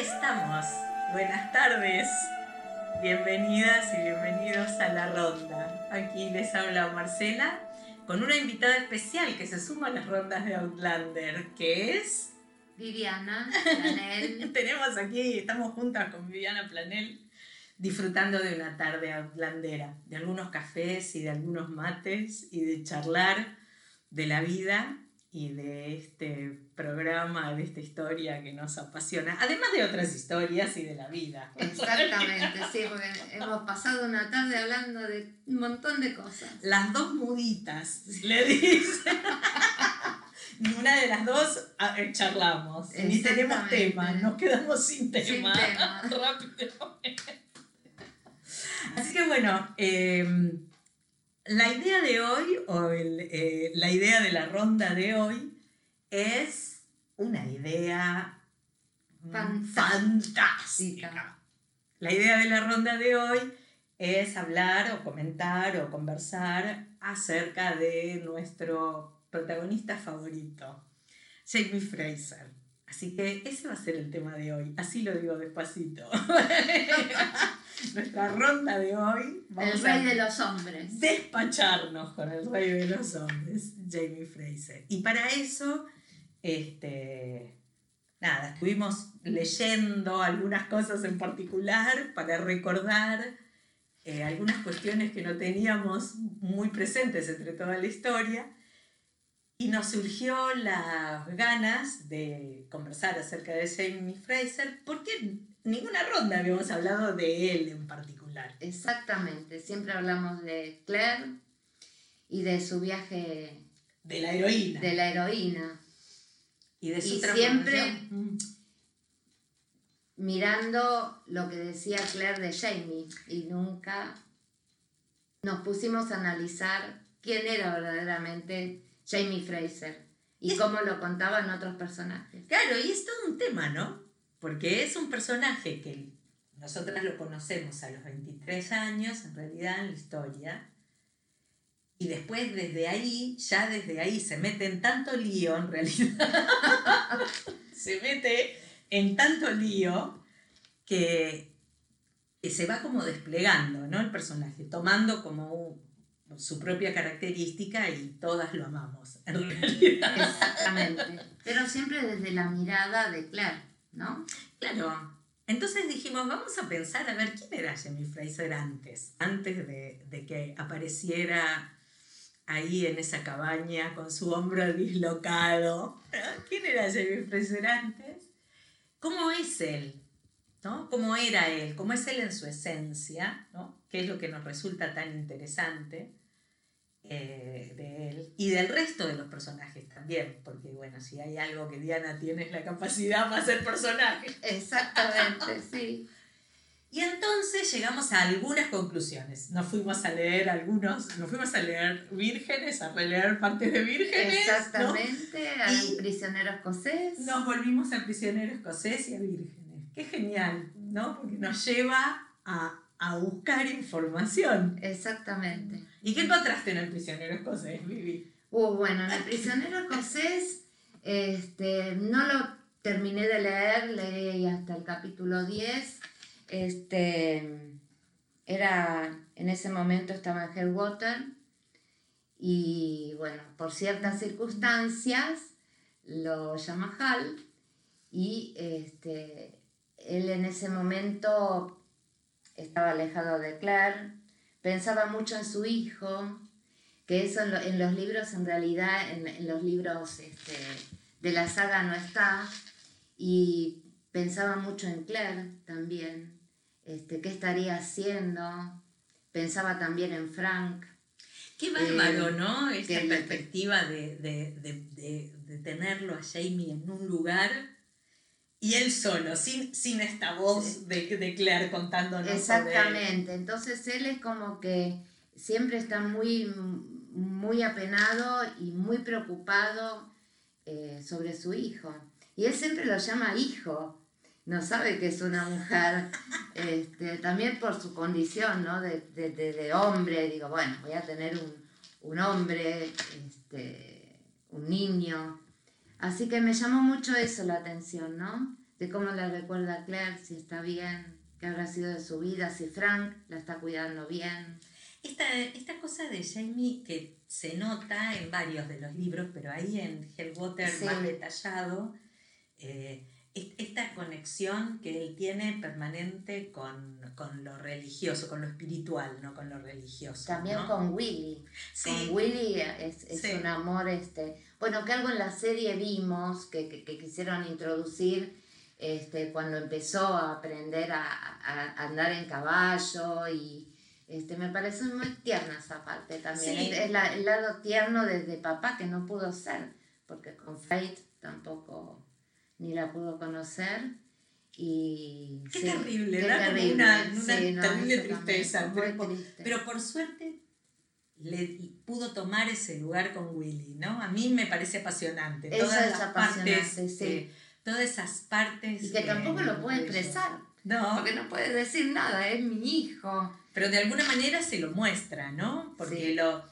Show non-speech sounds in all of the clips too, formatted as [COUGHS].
estamos. Buenas tardes. Bienvenidas y bienvenidos a la ronda. Aquí les habla Marcela con una invitada especial que se suma a las rondas de Outlander, que es Viviana [LAUGHS] Planel. Tenemos aquí, estamos juntas con Viviana Planel disfrutando de una tarde outlandera, de algunos cafés y de algunos mates y de charlar de la vida y de este programa, de esta historia que nos apasiona, además de otras historias y de la vida. Exactamente, sí, porque hemos pasado una tarde hablando de un montón de cosas. Las dos muditas, le dice. Ninguna de las dos charlamos, ni tenemos tema, nos quedamos sin tema. Sin tema. [LAUGHS] Rápidamente. Así que bueno, eh, la idea de hoy, o eh, la idea de la ronda de hoy, es una idea fantástica. La idea de la ronda de hoy es hablar o comentar o conversar acerca de nuestro protagonista favorito, Jamie Fraser. Así que ese va a ser el tema de hoy, así lo digo despacito. [LAUGHS] Nuestra ronda de hoy. el rey de los hombres. Despacharnos con el rey de los hombres, Jamie Fraser. Y para eso, este, nada, estuvimos leyendo algunas cosas en particular para recordar eh, algunas cuestiones que no teníamos muy presentes entre toda la historia. Y nos surgió las ganas de conversar acerca de Jamie Fraser, porque ninguna ronda habíamos hablado de él en particular. Exactamente, siempre hablamos de Claire y de su viaje. De la heroína. De la heroína. Y de su y siempre mirando lo que decía Claire de Jamie y nunca nos pusimos a analizar quién era verdaderamente Jamie Fraser y cómo lo contaban otros personajes. Claro, y es todo un tema, ¿no? Porque es un personaje que nosotras lo conocemos a los 23 años, en realidad, en la historia, y después desde ahí, ya desde ahí se mete en tanto lío, en realidad, [LAUGHS] se mete en tanto lío que, se va como desplegando, ¿no? El personaje, tomando como su propia característica y todas lo amamos, en realidad. Exactamente, pero siempre desde la mirada de Claire. ¿No? Claro. Entonces dijimos, vamos a pensar a ver quién era Jamie Fraser antes, antes de, que apareciera ahí en esa cabaña con su hombro dislocado. [LAUGHS] ¿Quién era Jamie Fraser antes? ¿Cómo es él? ¿no? ¿Cómo era él? ¿Cómo es él en su esencia? ¿no? ¿Qué es lo que nos resulta tan interesante? Eh, de él y del resto de los personajes también, porque bueno, si hay algo que Diana tiene es la capacidad para ser personaje. Exactamente, [LAUGHS] sí. Y entonces llegamos a algunas conclusiones. Nos fuimos a leer algunos, nos fuimos a leer Vírgenes, a releer partes de Vírgenes. Exactamente, al prisionero escocés. Nos volvimos al prisionero escocés y a Vírgenes. Qué genial, ¿no? Porque nos lleva a a buscar información. Exactamente. ¿Y qué encontraste en el prisionero escocés, Vivi? Uh, bueno, en el prisionero escocés este, no lo terminé de leer, leí hasta el capítulo 10. Este, era, en ese momento estaba en Hellwater y bueno, por ciertas circunstancias lo llama Hal y este, él en ese momento estaba alejado de Claire, pensaba mucho en su hijo, que eso en, los libros, en realidad, en, los libros este, de la saga no está, y pensaba mucho en Claire también, este, qué estaría haciendo, pensaba también en Frank. Qué bárbaro, eh, ¿no? Esta perspectiva de, de, tenerlo a Jamie en un lugar y él solo, sin, sin esta voz de, de Claire contándonos. Exactamente, entonces él es como que siempre está muy, muy apenado y muy preocupado eh, sobre su hijo. Y él siempre lo llama hijo, no sabe que es una mujer, [LAUGHS] este, también por su condición ¿no? de, de, de, hombre, digo, bueno, voy a tener un, un hombre, este, un niño, Así que me llamó mucho eso la atención, ¿no? de cómo la recuerda a Claire, si está bien, qué habrá sido de su vida, si Frank la está cuidando bien. Esta, esta cosa de Jamie que se nota en varios de los libros, pero ahí en Hellwater Sí. más detallado, eh, esta conexión que él tiene permanente con, con lo religioso, con lo espiritual, no con lo religioso. También ¿no? con Willy. Sí. Con Willy es, es Sí. un amor, este, bueno, que algo en la serie vimos que, que- que quisieron introducir este, cuando empezó a aprender a, a- andar en caballo y este, me parece muy tierna esa parte también. Sí. Es, es la- el lado tierno desde papá que no pudo ser, porque con Faith tampoco ni la pudo conocer. Y, Qué sí, terrible, qué da como terrible. una, una Sí, no, terrible tristeza. Pero por, triste. pero por suerte le pudo tomar ese lugar con Willy, ¿no? A mí me parece apasionante. Eso todas es las apasionante, partes, sí. eh, todas esas partes. Y que eh, tampoco lo puede expresar, No, porque no puede decir nada, es mi hijo. pero de alguna manera se lo muestra, ¿no? Porque Sí. lo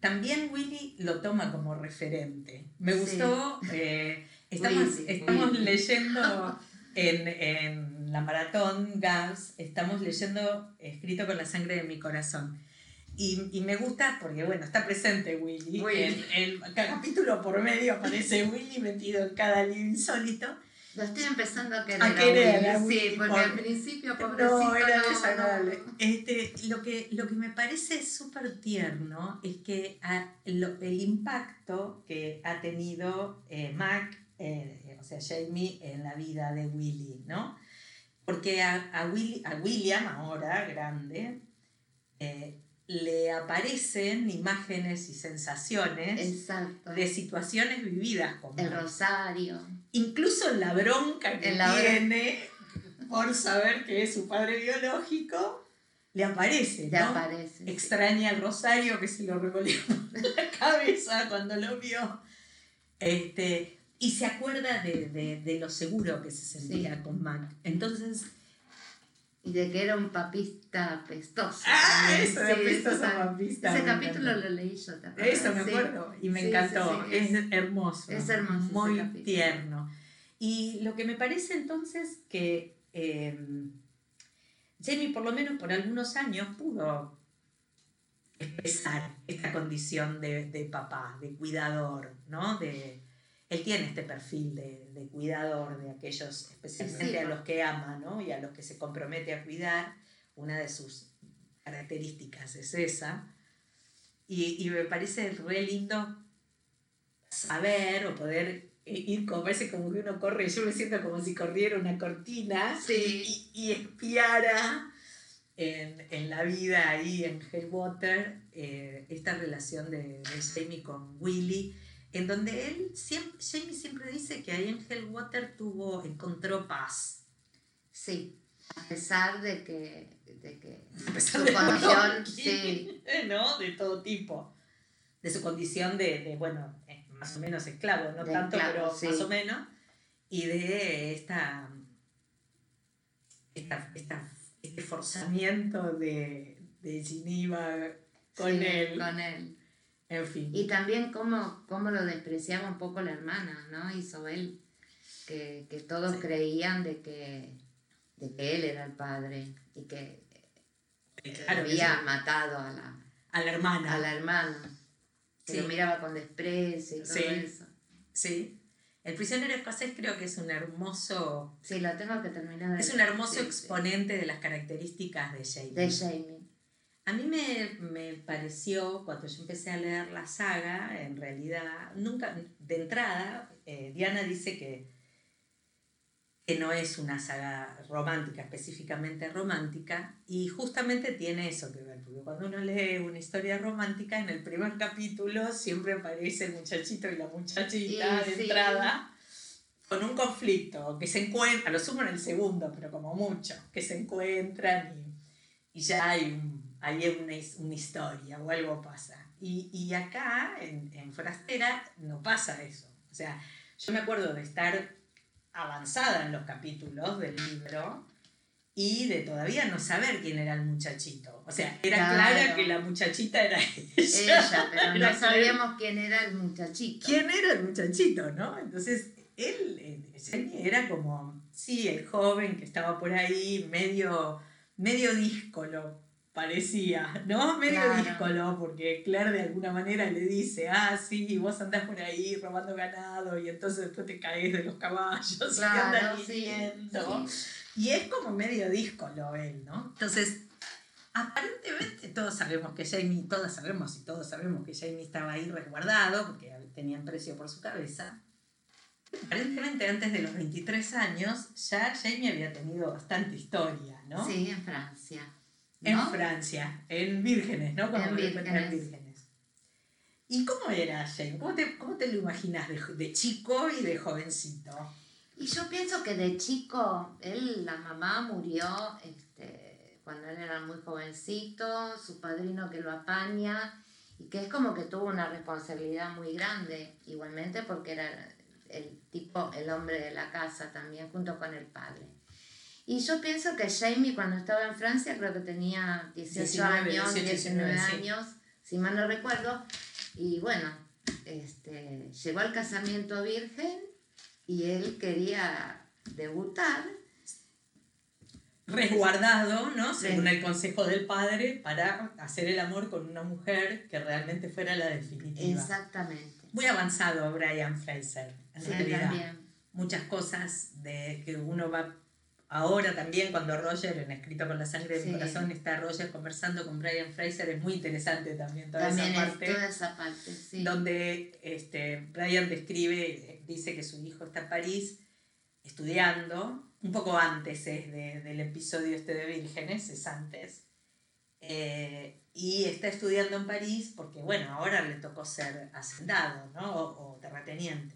también Willy lo toma como referente. Me Sí. gustó, eh, estamos, estamos leyendo en, en la maratón Gabs, estamos leyendo Escrito con la sangre de mi corazón. Y, y me gusta porque, bueno, está presente Willy. Willy. En el capítulo por medio aparece Willy metido en cada libro insólito. Lo estoy empezando a querer. A querer a Willy, Sí, porque porque- al principio, pobrecito, No, era no, desagradable. no. Este, lo, que, lo que me parece súper tierno es que a- lo- el impacto que ha tenido eh, Mac, eh, o sea, Jamie, en la vida de Willy, ¿no? Porque a, a, Willy- a William, ahora grande, eh, le aparecen imágenes y sensaciones Exacto. de situaciones vividas con El rosario. Incluso la bronca que la tiene por saber que es su padre biológico, le aparece, ¿no? aparece. sí. Extraña el rosario que se lo revolvió [LAUGHS] por la cabeza cuando lo vio. Este, y se acuerda de, de- de lo seguro que se sentía Sí. con Mac. Entonces, Y de que era un papista apestoso. ¡ah! también, Eso de sí, apestosa también. papista, Ese capítulo encantó. lo leí yo también. Eso me Sí. acuerdo y me encantó. es hermoso. es hermoso Muy tierno. Y lo que me parece entonces que eh, Jamie, por lo menos por algunos años, pudo expresar esta condición de, de papá, de cuidador, ¿no? De, él tiene este perfil de, de cuidador de aquellos, especialmente Sí. a los que ama, ¿no? Y a los que se compromete a cuidar. Una de sus características es esa. Y, y me parece re lindo saber o poder eh, ir como parece como que uno corre, yo me siento como si corriera una cortina Sí. y, y espiara en, en la vida ahí en Hellwater eh, esta relación de, de Jamie con Willy, en donde él siempre, Jamie siempre dice que ahí en Hellwater tuvo, encontró paz. Sí. A pesar de que, de que A pesar su de condición, sí, [LAUGHS] ¿no? De todo tipo. De su condición de, de, bueno, eh, más o menos esclavo, no De tanto, esclavo, pero sí. más o menos. Y de esta, esta, esta- este forzamiento de, de Geneva con sí, él. Con él. En fin. Y también cómo, cómo lo despreciaba un poco la hermana, ¿no? Él. Que, que todos Sí. creían de que, de que él era el padre y que Claro había matado a la, a la hermana. a la hermana. Que Sí. lo miraba con desprecio y todo Sí. eso. Sí. El prisionero escocés creo que es un hermoso, Sí, lo tengo que terminar de es un hermoso exponente de las características de Jamie. De Jamie. A mí me, me pareció, cuando yo empecé a leer la saga, en realidad, nunca, de entrada, eh, Diana dice que, que no es una saga romántica, específicamente romántica, y justamente tiene eso que ver, porque cuando uno lee una historia romántica, en el primer capítulo siempre aparece el muchachito y la muchachita Y de sí. entrada con un conflicto, que se encuentran, a lo sumo en el segundo, pero como mucho, que se encuentran y, y ya hay, un, hay una, una historia o algo pasa. Y, y acá, en, en Forastera, no pasa eso. O sea, yo me acuerdo de estar avanzada en los capítulos del libro y de todavía no saber quién era el muchachito. O sea, era Claro. clara que la muchachita era ella. Ella, [LAUGHS] pero Era no sabíamos quién era el muchachito. quién era el muchachito, ¿no? Entonces, él, eh, Jamie era como, sí, el joven que estaba por ahí, medio, medio díscolo, parecía, ¿no? [LAUGHS] Medio Claro. díscolo, porque Claire de alguna manera le dice, ah, sí, vos andás por ahí robando ganado y entonces después te caes de los caballos y te andan Claro, sí, hiriendo". sí. Y es como medio díscolo él, ¿no? Entonces, aparentemente todos sabemos que Jamie, todas sabemos y todos sabemos que Jamie estaba ahí resguardado porque tenían precio por su cabeza. Aparentemente antes de los 23 años ya Jamie había tenido bastante historia, ¿no? Sí, en Francia. En ¿no? Francia, en Vírgenes, ¿no? Cuando En Vírgenes. Vírgenes. ¿Y cómo era Jamie? ¿Cómo te, cómo te lo imaginas de, de chico y de jovencito? Y yo pienso que de chico, él, la mamá murió este, cuando él era muy jovencito, su padrino que lo apaña, y que es como que tuvo una responsabilidad muy grande, igualmente porque era el tipo, el hombre de la casa también, junto con el padre. Y yo pienso que Jamie cuando estaba en Francia, creo que tenía 18 19, años, 18, 19 19, sí. años, si mal no recuerdo, y bueno, este, llegó al casamiento virgen y él quería debutar. resguardado, ¿no? Según el consejo del padre, para hacer el amor con una mujer que realmente fuera la definitiva. Exactamente. Muy avanzado Brian Fraser, en Sí, realidad. también. Muchas cosas de que uno va ahora también cuando Roger en Escrito con la sangre de mi Sí. corazón está Roger conversando con Brian Fraser es muy interesante también toda También esa es parte toda esa parte, sí. donde este, Brian describe, dice que su hijo está en París estudiando, un poco antes es de- del episodio este de Vírgenes, es antes, Eh, y está estudiando en París porque, bueno, ahora le tocó ser hacendado, ¿no? O, o terrateniente,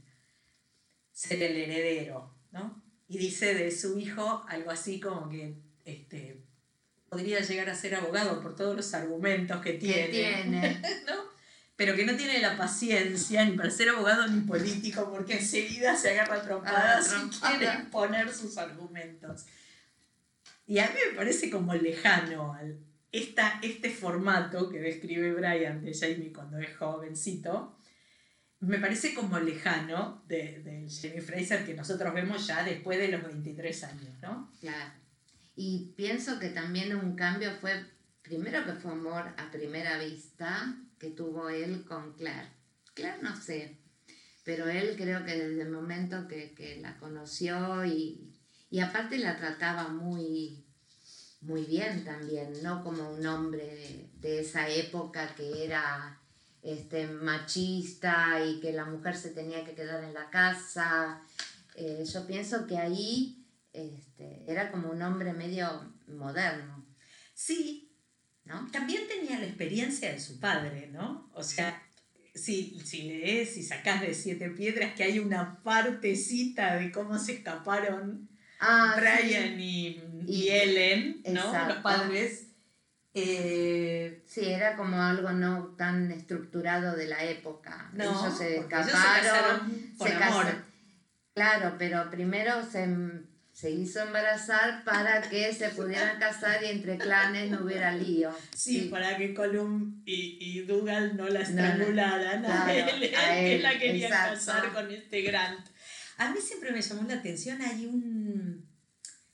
ser el heredero, ¿no? Y dice de su hijo algo así como que este, podría llegar a ser abogado por todos los argumentos que que tiene. tiene. [LAUGHS] ¿no? Pero que no tiene la paciencia ni para ser abogado ni político porque enseguida se agarra trompadas Ah, y quiere imponer sus argumentos. Y a mí me parece como lejano al, esta, este formato que describe Brian de Jamie cuando es jovencito. Me parece como lejano de, de Fraser que nosotros vemos ya después de los 23 años, ¿no? Claro. Y pienso que también un cambio fue, primero que fue amor a primera vista que tuvo él con Claire. Claire no sé, pero él creo que desde el momento que, que la conoció y, y aparte la trataba muy, muy bien también, no como un hombre de, de esa época que era este, machista y que la mujer se tenía que quedar en la casa. Eh, yo pienso que ahí este, era como un hombre medio moderno, Sí, ¿no? También tenía la experiencia de su padre, ¿no? O sea, si, si lees y sacás de Siete Piedras que hay una partecita de cómo se escaparon Ah, Brian y, y Y- Ellen, ¿no? exacto. Los padres. Eh, Sí, era como algo no tan estructurado de la época. no, ellos se porque ellos escaparon. se casaron por se amor. casa- Claro, pero primero se, se hizo embarazar para que se pudieran casar y entre clanes no hubiera lío. Sí, para que Colum y, y Dougal no la No, estrangularan a claro, Ellen, a que él, la querían exacto. casar con este Grant. A mí siempre me llamó la atención, hay un,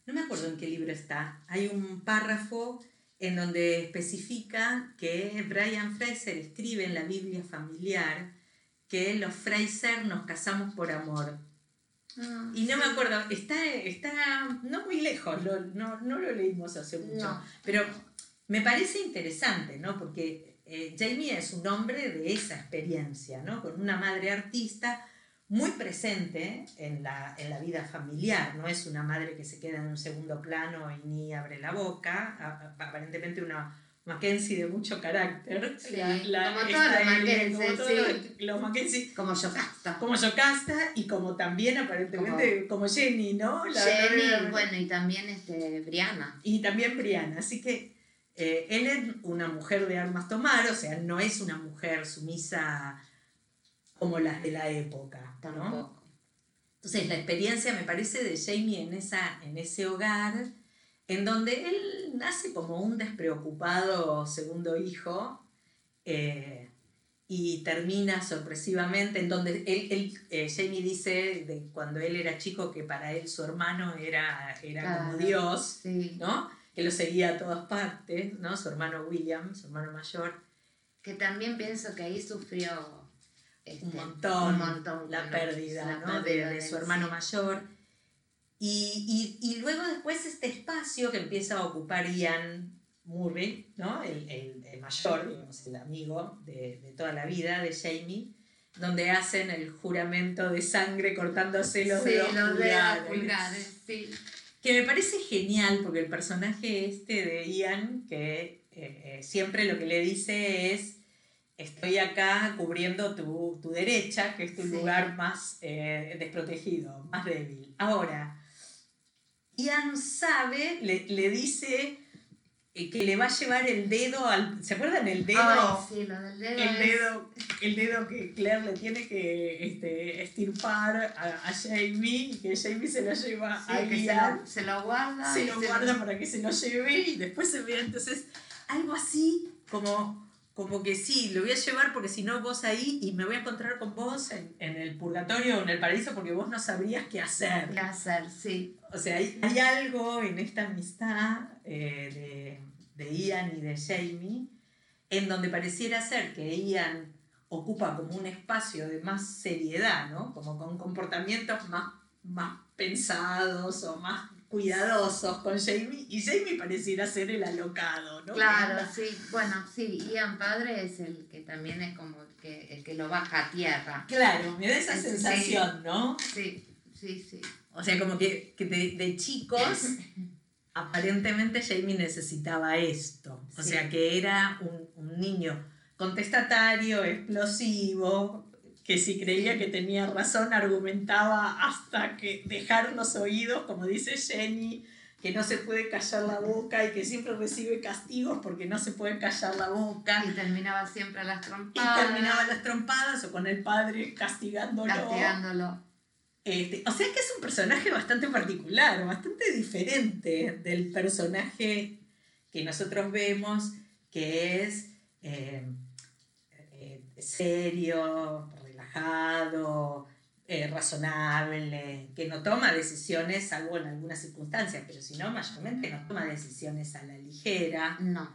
no me acuerdo en qué libro está, hay un párrafo en donde especifica que Brian Fraser escribe en la Biblia familiar que los Fraser nos casamos por amor. Ah, Y no me acuerdo, está, está no muy lejos, lo- no, no lo leímos hace mucho. No. Pero me parece interesante, ¿no? Porque eh, Jamie es un hombre de esa experiencia, ¿no? Con una madre artista muy presente en la, en la vida familiar. No es una madre que se queda en un segundo plano y ni abre la boca. Aparentemente una Mackenzie de mucho carácter. [LAUGHS] Sí, como todos los Mackenzie, como sí. los- los Mackenzie Como Yocasta. como Yocasta y como también aparentemente como, Jenny, ¿no? La- Jenny, bueno, y también este, Brianna. Y también Brianna. Así que eh, él es una mujer de armas tomar, o sea, no es una mujer sumisa como las de la época, ¿no? Tampoco. Entonces la experiencia me parece de Jamie en, esa, en ese hogar, en donde él nace como un despreocupado segundo hijo, eh, y termina sorpresivamente en donde él, él, eh, Jamie dice de cuando él era chico que para él su hermano era, era como Dios, ¿no? Que lo seguía a todas partes, ¿no? Su hermano William, su hermano mayor. Que también pienso que ahí sufrió este, un, montón, la pérdida, ¿no? de, su hermano mayor. Y, y, y, luego después este espacio que empieza a ocupar Ian Murray, ¿no? el, el, mayor, digamos, el amigo de, de, toda la vida de Jamie, donde hacen el juramento de sangre cortándose los dedos pulgares. sí. Que me parece genial porque el personaje este de Ian, que eh, eh, siempre lo que le dice es, estoy acá cubriendo tu, tu derecha, que es tu lugar más eh, desprotegido, más débil. Ahora, Ian sabe, le, le dice eh, que le va a llevar el dedo al. ¿Se acuerdan el dedo? sí, lo del dedo. El, dedo el dedo que Claire le tiene que este, estirpar a, Jamie y que Jamie se lo lleva a Ian. Se lo, guarda. Se lo guarda para que se lo lleve y después se ve. Entonces, algo así como como que sí, lo voy a llevar porque si no vos ahí y me voy a encontrar con vos en, en, el purgatorio o en el paraíso porque vos no sabrías qué hacer. Qué hacer, sí. O sea, hay, hay algo en esta amistad eh, de, de, Ian y de Jamie en donde pareciera ser que Ian ocupa como un espacio de más seriedad, ¿no? Como con comportamientos más, más pensados o más cuidadosos con Jamie y Jamie pareciera ser el alocado, ¿no? Claro, sí, bueno, sí, Ian padre es el que también es como el que, el que lo baja a tierra. Claro, me da esa sensación, ¿no? Sí, sí, sí. O sea, como que, que de, de, chicos, [LAUGHS] aparentemente Jamie necesitaba esto. O sea, que era un, un niño contestatario, explosivo, que si creía que tenía razón argumentaba hasta que dejar los oídos, como dice Jenny, que no se puede callar la boca y que siempre recibe castigos porque no se puede callar la boca. Y terminaba siempre las trompadas. Y terminaba las trompadas o con el padre castigándolo. Castigándolo. Este, o sea que es un personaje bastante particular, bastante diferente del personaje que nosotros vemos, que es eh, eh, serio, eh, razonable, que no toma decisiones, salvo en algunas circunstancias, pero si no, mayormente no toma decisiones a la ligera. No.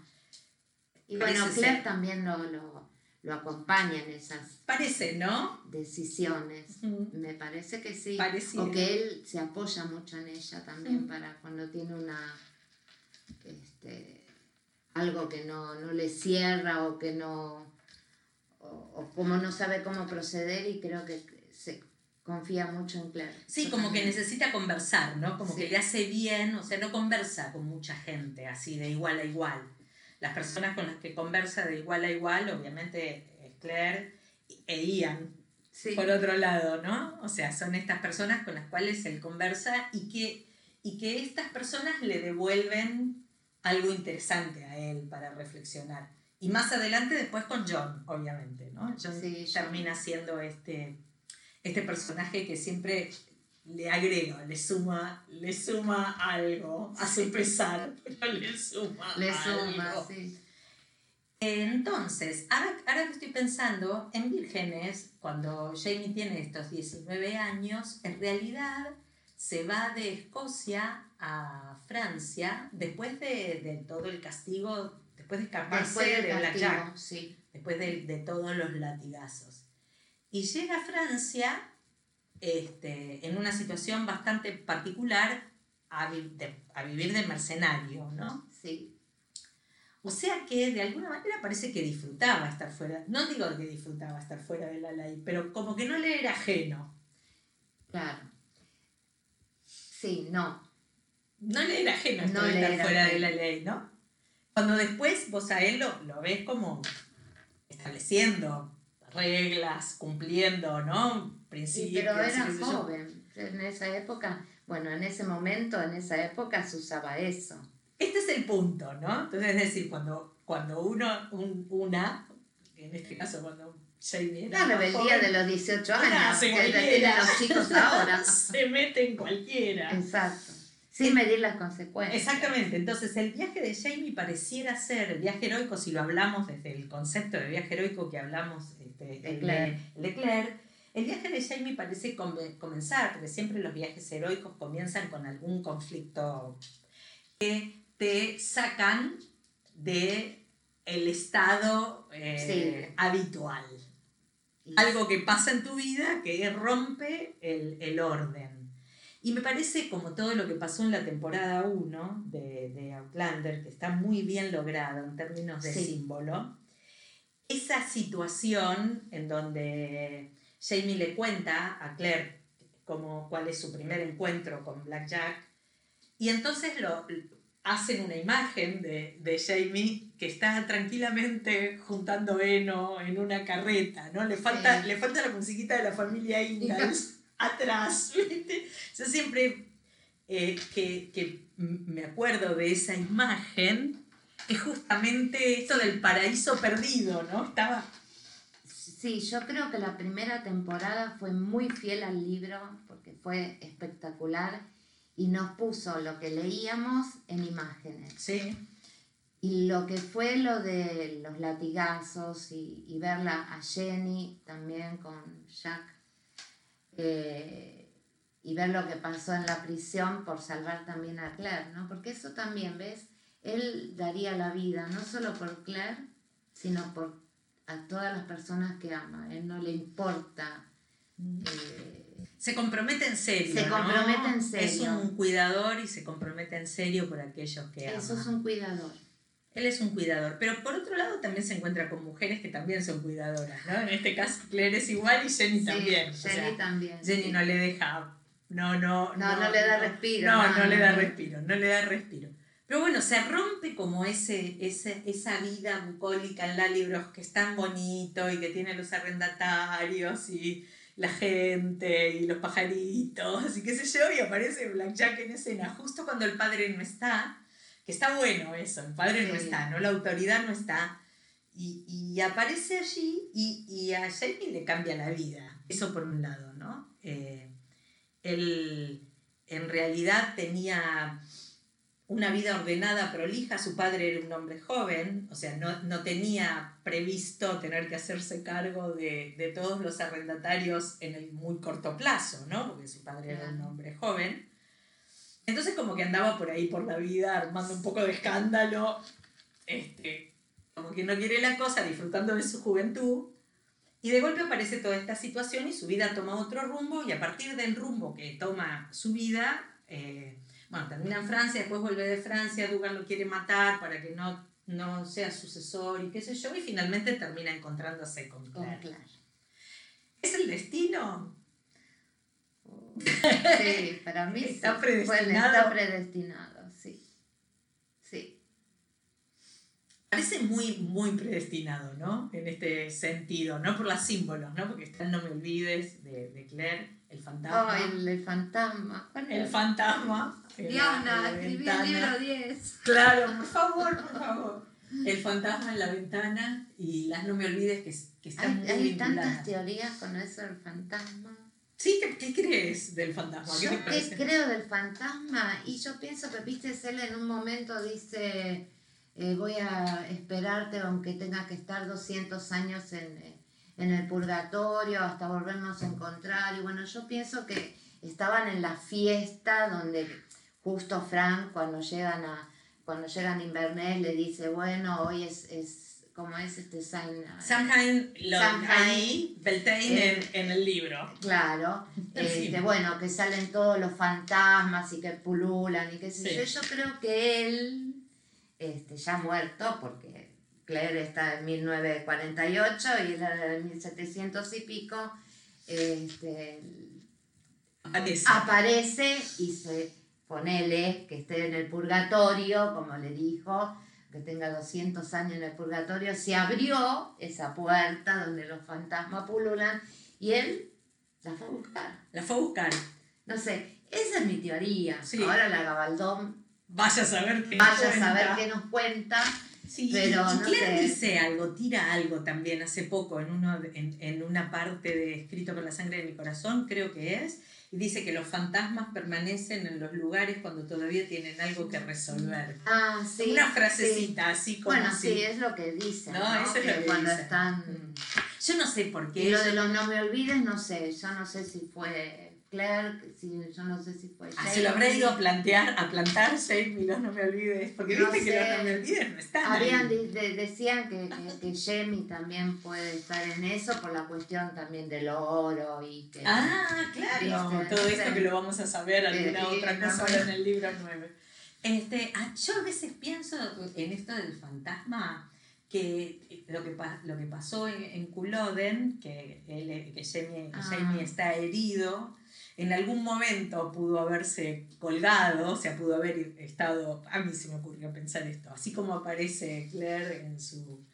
Y bueno, Claire también lo, lo, lo, acompaña en esas Parece, ¿no? decisiones. Me parece que sí. O que él se apoya mucho en ella también para cuando tiene una este, algo que no, no le cierra o que no o, como no sabe cómo proceder y creo que se confía mucho en Claire. Sí, como que necesita conversar, ¿no? Como que le hace bien, o sea, no conversa con mucha gente así de igual a igual. Las personas con las que conversa de igual a igual, obviamente es Claire e Ian, por otro lado, ¿no? O sea, son estas personas con las cuales él conversa y que, y que estas personas le devuelven algo interesante a él para reflexionar. Y más adelante después con John, obviamente, ¿no? John termina siendo este, este personaje que siempre le agrega, le suma, le suma algo a su pesar, [LAUGHS] pero le suma Le suma, sí. Entonces, ahora, ahora que estoy pensando, en Vírgenes, cuando Jamie tiene estos 19 años, en realidad se va de Escocia a Francia después de, de todo el castigo después de escaparse de Blackjack, sí. después de, de, todos los latigazos. Y llega a Francia este, en una situación bastante particular a, a vivir de mercenario, ¿no? Sí. O sea que de alguna manera parece que disfrutaba estar fuera, no digo que disfrutaba estar fuera de la ley, pero como que no le era ajeno. Claro. Sí, no. No le era ajeno estar fuera de la ley, ¿no? Cuando después vos a él lo, ves como estableciendo reglas, cumpliendo, ¿no? Principios. pero era joven. En esa época, bueno, en ese momento, en esa época se usaba eso. Este es el punto, ¿no? Entonces, es decir, cuando, cuando uno, una, en este caso cuando Jamie era La rebeldía de los 18 años, que tienen los chicos ahora. [LAUGHS] se mete en cualquiera. Exacto. Sin medir las consecuencias. Exactamente. Entonces, el viaje de Jamie pareciera ser, el viaje heroico, si lo hablamos desde el concepto de viaje heroico que hablamos este, De el, Claire. de, de Claire. El viaje de Jamie parece come- comenzar, porque siempre los viajes heroicos comienzan con algún conflicto que te sacan de el estado eh, Sí. habitual. Algo que pasa en tu vida que rompe el, el orden. Y me parece como todo lo que pasó en la temporada 1 de, de Outlander, que está muy bien logrado en términos de Sí. símbolo, esa situación en donde Jamie le cuenta a Claire como cuál es su primer encuentro con Black Jack, y entonces lo, hacen una imagen de, de Jamie que está tranquilamente juntando heno en una carreta, ¿no? Le falta, Sí. le falta la musiquita de la familia Ingalls [LAUGHS] atrás, [LAUGHS] ¿viste? Yo siempre eh, que, que me acuerdo de esa imagen, es justamente esto del paraíso perdido, ¿no? Estaba... Sí, yo creo que la primera temporada fue muy fiel al libro porque fue espectacular y nos puso lo que leíamos en imágenes. Sí, Y lo que fue lo de los latigazos y, y verla a Jenny también con Jack eh, y ver lo que pasó en la prisión por salvar también a Claire, ¿no? Porque eso también, ¿ves? Él daría la vida, no solo por Claire, sino por a todas las personas que ama. Él no le importa. eh, Se compromete en serio. Se ¿no? compromete en serio. Es un cuidador y se compromete en serio por aquellos que ama. eso es un cuidador. Él es un cuidador. Pero por otro lado también se encuentra con mujeres que también son cuidadoras, ¿no? En este caso Claire es igual y Jenny Sí, también. O Jenny sea, también. Jenny no le deja. No, no, No, no le da respiro, No, no, no, le no, da no. respiro, no le da respiro. Pero bueno, se rompe como ese, ese, esa vida bucólica en la libros que es tan bonito y que tiene los arrendatarios y la gente y los pajaritos y qué sé yo, y aparece Blackjack en escena justo cuando el padre no está, que está bueno eso, el padre no está, ¿no? La autoridad no está. Y, y aparece allí y, y a Jamie le cambia la vida. Eso por un lado, ¿no? Eh, él en realidad tenía una vida ordenada, prolija, su padre era un hombre joven, o sea, no, no tenía previsto tener que hacerse cargo de, de todos los arrendatarios en el muy corto plazo, ¿no? Porque su padre era un hombre joven. Entonces como que andaba por ahí por la vida armando un poco de escándalo, este, como que no quiere la cosa, disfrutando de su juventud. Y de golpe aparece toda esta situación y su vida toma otro rumbo y a partir del rumbo que toma su vida, eh, bueno, termina en Francia, después vuelve de Francia, Dugan lo quiere matar para que no, no sea sucesor y qué sé yo, y finalmente termina encontrándose con Con Claire. Claire. ¿Es el destino? Sí, para mí. Está predestinado. está predestinado, sí. Sí. Parece muy, muy predestinado, ¿no? En este sentido, no por los símbolos, ¿no? Porque está el No me olvides de, de Claire, el fantasma. Oh, el, el fantasma. ¿Cuál El fantasma. Diana, escribí el libro 10. Claro, por favor, por favor. El fantasma en la ventana y las no me olvides que, que están Hay, muy hay vinculadas. tantas teorías con eso del fantasma. Sí, ¿qué, qué crees del fantasma? ¿Qué Yo te qué creo del fantasma y yo pienso que, viste, él en un momento dice, eh, voy a esperarte aunque tenga que estar 200 años en, en el purgatorio hasta volvernos a encontrar. Y bueno, yo pienso que estaban en la fiesta donde justo Frank cuando llegan a cuando llegan a Inverness le dice, bueno, hoy es, es como es este Saint... Samhain, lo, ahí, Beltane Eh, en, en el libro. Claro, [LAUGHS] este, bueno, que salen todos los fantasmas y que pululan y qué sé Sí. yo. Yo creo que él, este, ya muerto, porque Claire está en 1948 y él era en 1700 y pico, este, Aparece. aparece y se ponele que esté en el purgatorio, como le dijo, que tenga 200 años en el purgatorio, se abrió esa puerta donde los fantasmas pululan y él la fue a buscar. La fue a buscar. No sé, esa es mi teoría. Sí. Ahora la Gabaldón, Vaya a saber qué vaya a saber qué nos cuenta. Sí, Pero no sé. dice algo, tira algo también hace poco en, uno, en una parte de Escrito con la sangre de mi corazón, creo que es, y dice que los fantasmas permanecen en los lugares cuando todavía tienen algo que resolver. Ah, sí. una sí. frasecita así como Bueno, si- sí, es lo que dice. No, ¿no? eso es lo que cuando están. Mm. Yo no sé por qué. Y lo de los no me olvides, no sé. Yo no sé si fue Claire, si, yo no sé si fue ah, se lo habrá ido a plantear, a plantar Jamie, los no me olvides, porque viste que los no me olvides no están Habían, decían que, que, Jamie también puede estar en eso por la cuestión también del oro y que... Ah, claro, todo esto que lo vamos a saber alguna otra cosa en el libro 9. Este, ah, yo a veces pienso en esto del fantasma, que lo que, lo que pasó en, en Culloden, que, él, que Jamie, ah. Jamie está herido, en algún momento pudo haberse colgado, o sea, pudo haber estado, a mí se me ocurrió pensar esto, así como aparece Claire en su,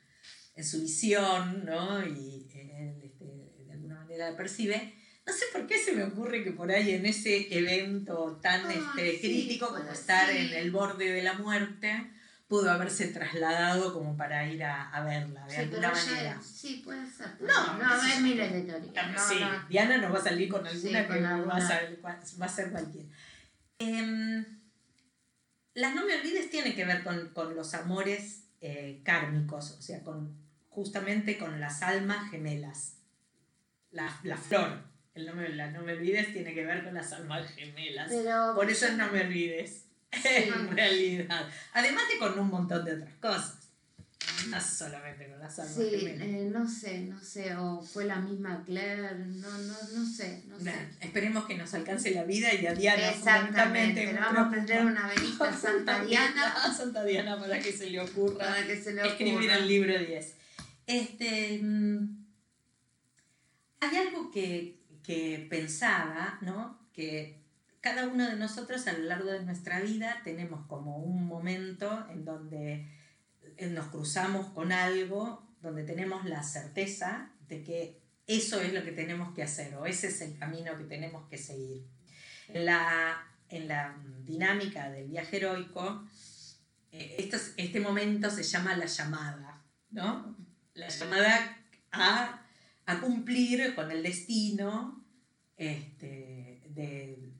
en su visión, ¿no? Y él este, de alguna manera la percibe, no sé por qué se me ocurre que por ahí en ese evento tan ah, este, crítico como estar en el borde de la muerte, pudo haberse trasladado como para ir a, a verla de alguna manera. sí, puede ser. No, no, hay miles de teorías. sí, Diana nos va a salir con alguna que Va, a ser, va, a ser, cualquiera. Em, las no me olvides tiene que ver con, con los amores eh, kármicos, o sea, con, justamente con las almas gemelas. La, la flor, el no me, la no me olvides tiene que ver con las almas gemelas. Por eso no me olvides. En realidad. Además de con un montón de otras cosas. No solamente con las almas Sí, eh, no sé, no sé, o fue la misma Claire, no, no, no sé, no sé. esperemos que nos alcance la vida y a Diana Exactamente, vamos a prender una velita a Santa [LAUGHS] Diana. A [LAUGHS] Santa Diana para que se le ocurra, para que se le ocurra. escribir el libro 10. Este, mm, hay algo que, que pensaba, ¿no? Que cada uno de nosotros a lo largo de nuestra vida tenemos como un momento en donde eh, nos cruzamos con algo, donde tenemos la certeza de que eso es lo que tenemos que hacer o ese es el camino que tenemos que seguir. En la, en la dinámica del viaje heroico, eh, este momento se llama la llamada, ¿no? La llamada a, a cumplir con el destino este, de,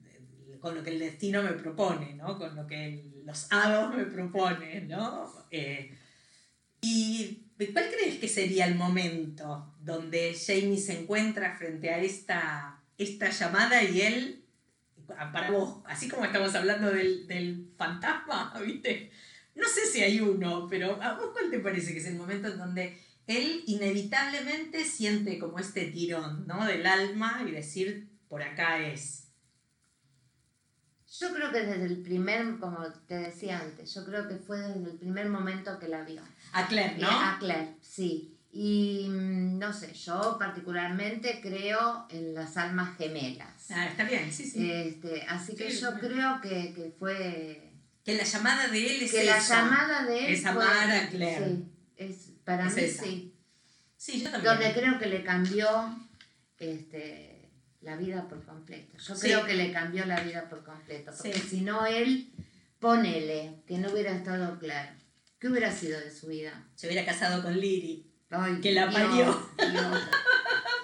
con lo que el destino me propone, ¿no? con lo que los hados me proponen. ¿no? Eh, ¿Y cuál crees que sería el momento donde Jamie se encuentra frente a esta, esta llamada y él, para vos, así como estamos hablando del, del fantasma, [LAUGHS] ¿viste? No sé si hay uno, pero ¿a vos cuál te parece que es el momento en donde él inevitablemente siente como este tirón, ¿no? Del alma y decir, por acá es. Yo creo que desde el primer, como te decía antes, yo creo que fue desde el primer momento que la vio. A Claire, ¿no? A Claire, sí. Y mm, no sé, yo particularmente creo en las almas gemelas. Ah, está bien, sí, sí. Este, así que yo creo que, que, fue... Que la llamada de él es Que la llamada de él Es amar a Claire. Sí, es, para mí sí. Sí, yo también. Donde creo que le cambió este, la vida por completo. Yo creo que le cambió la vida por completo, porque si no él, ponele, que no hubiera estado claro, ¿qué hubiera sido de su vida? Se hubiera casado con Liri, que la parió. [LAUGHS]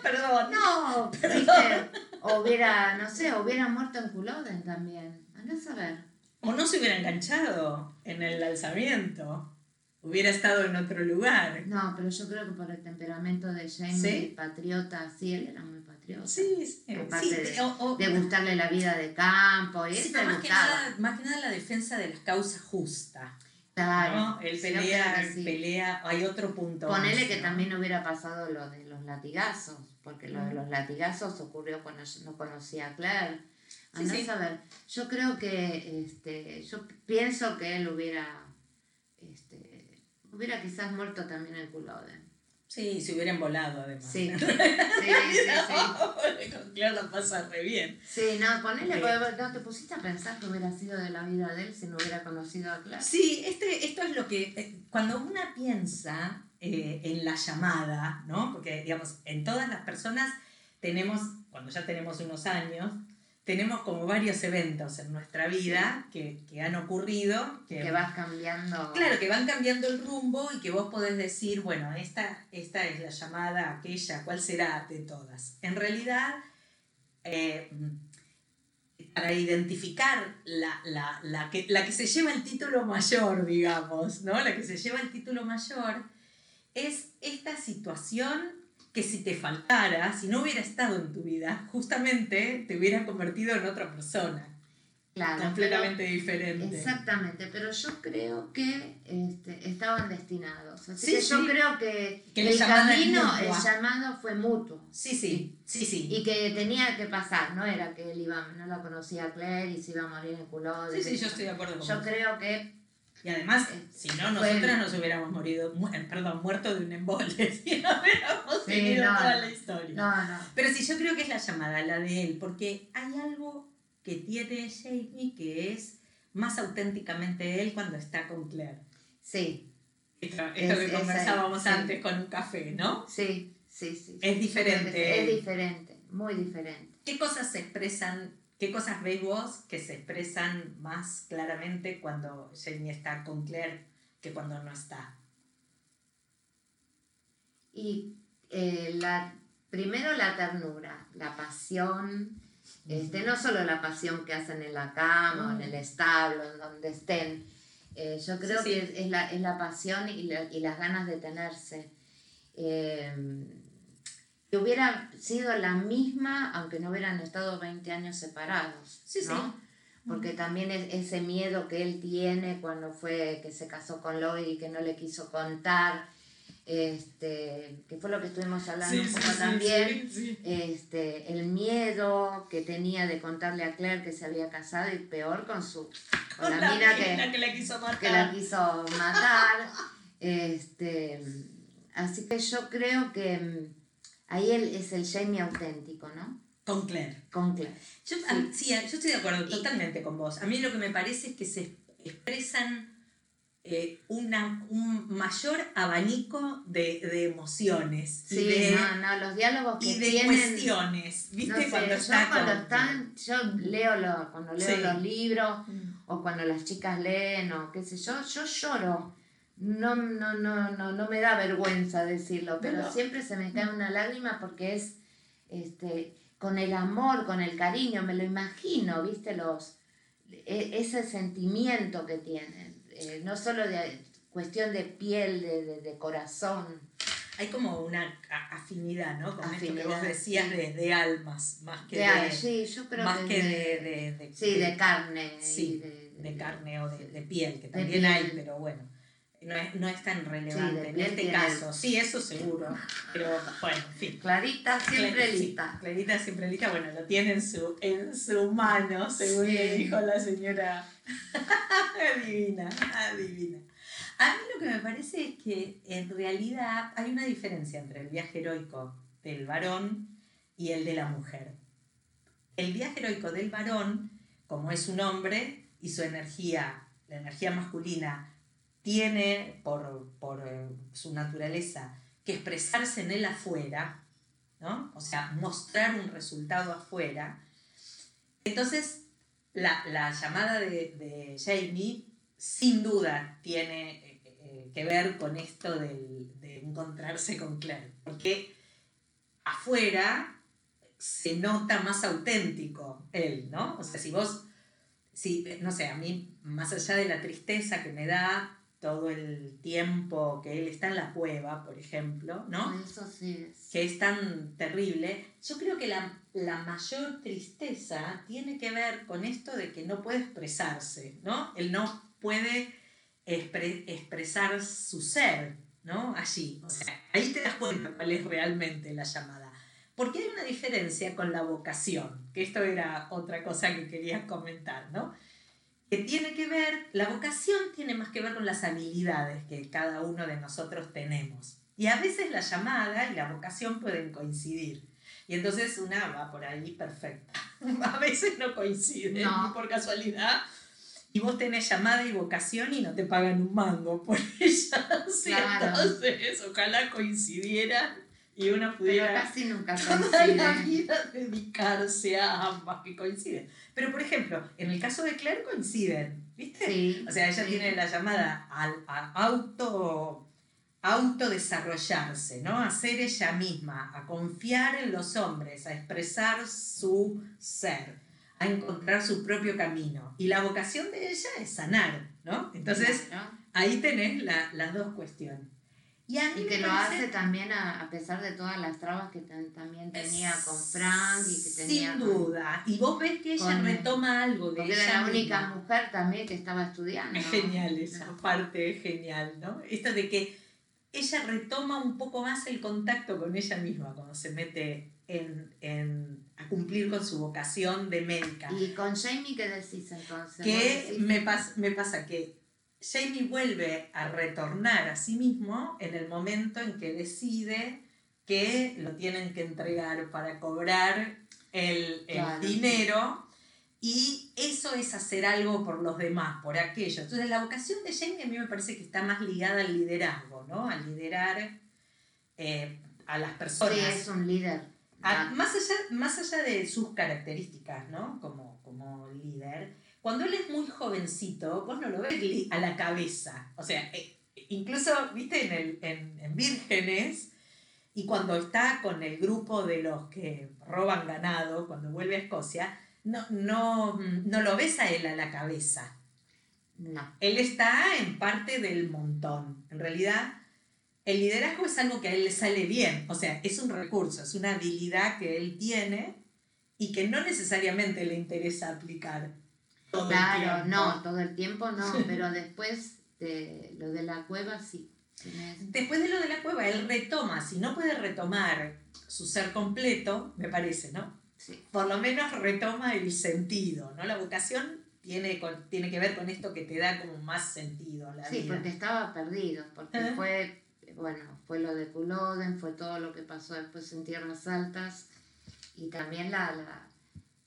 Perdón. No, ¿viste? O hubiera, no sé, hubiera muerto en Culloden también. Anda a saber. O no se hubiera enganchado en el alzamiento. Hubiera estado en otro lugar. No, pero yo creo que por el temperamento de Jamie, patriota, sí, él era muy Sí, sí. Aparte de, gustarle la vida de campo y eso más, que nada, más que nada la defensa de las causas justas. Claro. Él pelea, pelea, hay otro punto. Ponele que también hubiera pasado lo de los latigazos, porque lo de los latigazos ocurrió cuando yo no conocía a Claire. Andá a saber. Yo creo que, este, yo pienso que él hubiera, este, hubiera quizás muerto también el Culloden. Sí, se hubieran volado además. Sí, [LAUGHS] sí, sí. Con [LAUGHS] Claire la pasa re bien. Sí, no, ponele, no te pusiste a pensar que hubiera sido de la vida de él si no hubiera conocido a Claire. Sí, este, esto es lo que, eh, cuando una piensa eh, en la llamada, ¿no? Porque, digamos, en todas las personas tenemos, cuando ya tenemos unos años, tenemos como varios eventos en nuestra vida que, han ocurrido. Que, vas cambiando. Claro, que van cambiando el rumbo y que vos podés decir, bueno, esta, esta es la llamada, aquella, ¿cuál será de todas? En realidad, eh, para identificar la, la, que, la que se lleva el título mayor, digamos, ¿no? La que se lleva el título mayor, es esta situación que si te faltara, si no hubiera estado en tu vida, justamente te hubiera convertido en otra persona. Claro, completamente diferente. Exactamente, pero yo creo que este, estaban destinados. Así Sí, que yo sí. creo que, el camino, el llamado fue mutuo. Sí, sí, sí, sí. Y que tenía que pasar, no era que él iba, no la conocía a Claire y se iba a morir en culón. Sí, sí, yo estoy de acuerdo con Yo creo que Y además, Eh, si no, nosotras nos hubiéramos morido, mu- eh, perdón, muerto de un embole, [LAUGHS] si no hubiéramos Sí, seguido no, toda la historia. no, no. Pero sí, yo creo que es la llamada, la de él, porque hay algo que tiene Jamie que es más auténticamente él cuando está con Claire. Sí, Esto, Es- esto que es- conversábamos sí. antes con un café, ¿no? sí, sí, sí. Es diferente. Es diferente, muy diferente. ¿Qué cosas se expresan, qué cosas ves vos que se expresan más claramente cuando Jamie está con Claire que cuando no está? Y eh, la, primero la ternura, la pasión, este, no solo la pasión que hacen en la cama, o en el establo, en donde estén. Eh, yo creo Sí, sí. que es, es la, es la pasión y, la- y las ganas de tenerse. Eh, que hubiera sido la misma, aunque no hubieran estado 20 años separados. Sí, sí. ¿no? Porque también es ese miedo que él tiene cuando fue que se casó con Lloyd y que no le quiso contar, este, que fue lo que estuvimos hablando un poco también, este, el miedo que tenía de contarle a Claire que se había casado y peor con su con Con la, mina que, que la quiso matar. que la quiso matar. Este, así que yo creo que ahí él es el Jamie auténtico, ¿no? Con Claire. Con Claire. Yo, a- sí, yo estoy de acuerdo totalmente con vos. A mí lo que me parece es que se expresan eh, una, un mayor abanico de, de emociones y Sí, de, no, no, los diálogos que y de tienen. cuestiones. ¿Viste? No sé, cuando yo cuando están, yo leo lo- cuando leo Sí. los libros o cuando las chicas leen o qué sé yo, yo lloro. No, no, no, no, no me da vergüenza decirlo, pero No. siempre se me cae una lágrima porque es este con el amor, con el cariño, me lo imagino, viste los e- ese sentimiento que tienen, eh, no solo de cuestión de piel, de, de- de corazón. Hay como una afinidad, ¿no? Con esto que vos decías sí. de, de almas, más que De- de, sí, yo creo más que, de- de, de- de- Sí, de carne. Sí, de, de carne o de, de piel, que también piel. hay, pero bueno, no es, no es tan relevante en este tiene- caso. Sí, eso seguro, [LAUGHS] pero bueno, en fin. Clarita siempre sí, lista. Clarita siempre lista, bueno, lo tiene en su, en su mano, según Sí. le dijo la señora. [LAUGHS] Adivina, adivina. A mí lo que me parece es que en realidad hay una diferencia entre el viaje heroico del varón y el de la mujer. El viaje heroico del varón, como es un hombre y su energía, la energía masculina, tiene por, por eh, su naturaleza que expresarse en el afuera, ¿no? O sea, mostrar un resultado afuera. Entonces, la, la llamada de, de Jamie sin duda tiene eh, eh, que ver con esto del- de encontrarse con Claire, porque afuera se nota más auténtico él, ¿no? O sea, si vos, si, no sé, a mí, más allá de la tristeza que me da todo el tiempo que él está en la cueva, por ejemplo, ¿no? Eso sí es. que es tan terrible, yo creo que la, la mayor tristeza tiene que ver con esto de que no puede expresarse, ¿no? Él no puede expre- expresar su ser, ¿no? Allí. O sea, ahí te das cuenta cuál es realmente la llamada. Porque hay una diferencia con la vocación, que esto era otra cosa que quería comentar, ¿no? Que tiene que ver, la vocación tiene más que ver con las habilidades que cada uno de nosotros tenemos. Y a veces la llamada y la vocación pueden coincidir. Y entonces una va por ahí perfecta. [LAUGHS] A veces no coinciden No. por casualidad. Y vos tenés llamada y vocación y no te pagan un mango por [LAUGHS] ellas. Y Claro. entonces ojalá coincidieran y uno Pero pudiera casi nunca [LAUGHS] toda la vida dedicarse a ambas que coinciden. Pero por ejemplo, en el caso de Claire coinciden, ¿viste? Sí. O sea, ella sí. tiene la llamada al a auto autodesarrollarse, ¿no? A ser ella misma, a confiar en los hombres, a expresar su ser, a encontrar su propio camino. Y la vocación de ella es sanar, ¿no? Entonces, ahí tenés la- las dos cuestiones. Y, a mí Y que lo parece- hace también a, a pesar de todas las trabas que tan- también tenía con Frank y que Sin tenía con- duda. Y vos ves que ella con- retoma algo de Porque ella era la única misma. mujer también que estaba estudiando. Es genial esa No. parte, es genial, ¿no? Esto de que ella retoma un poco más el contacto con ella misma cuando se mete en, en- a cumplir con su vocación de médica. Y con Jamie, ¿qué decís entonces? ¿Vos que decís? me, pas- me pasa que Jamie vuelve a retornar a sí mismo en el momento en que decide que lo tienen que entregar para cobrar el, el Claro. dinero y eso es hacer algo por los demás, por aquello. Entonces la vocación de Jamie a mí me parece que está más ligada al liderazgo, ¿no? A liderar eh, a las personas. Sí, es un líder. A- Ah, más, allá, más allá de sus características, ¿no? Como, como líder, cuando él es muy jovencito, vos no lo ves a la cabeza. O sea, eh, incluso, viste, en, el, en, en Vírgenes, y cuando está con el grupo de los que roban ganado, cuando vuelve a Escocia, no, no, no lo ves a él a la cabeza. no. Él está en parte del montón. En realidad, el liderazgo es algo que a él le sale bien. O sea, es un recurso, es una habilidad que él tiene y que no necesariamente le interesa aplicar. Todo Claro, no, todo el tiempo no, pero después de lo de la cueva sí. Después de lo de la cueva, él retoma, si no puede retomar su ser completo, me parece, ¿no? sí. Por lo menos retoma el sentido, ¿no? La vocación tiene, con- tiene que ver con esto que te da como más sentido a la Sí, vida. porque estaba perdido, porque fue, bueno, fue lo de Culloden, fue todo lo que pasó después en Tierras Altas y también la, la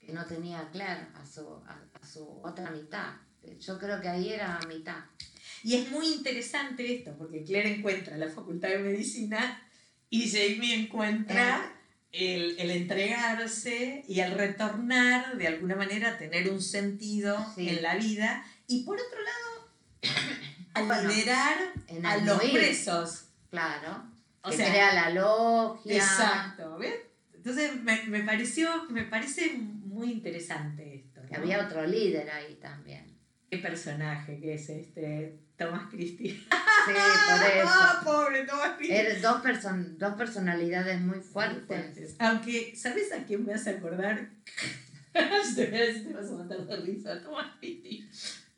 que no tenía a Claire, a su, a, a su otra mitad. Yo creo que ahí era mitad. Y es muy interesante esto, porque Claire encuentra la facultad de medicina y Jamie encuentra el, el entregarse y el retornar, de alguna manera, tener un sentido Sí. en la vida. Y por otro lado, [COUGHS] al Bueno, en a los presos. Claro. O que sea, crea la logia. exacto, ¿ves? Entonces me, me pareció, me parece muy interesante esto. Había otro líder ahí también. ¿Qué personaje que es este Thomas Christie? Sí, por eso. Ah, [LAUGHS] pobre Thomas Christie. Eran dos, person- dos personalidades muy Muy fuertes. Aunque, ¿sabes a quién me hace acordar? [LAUGHS] te, te vas a matar de risa, Thomas Christie.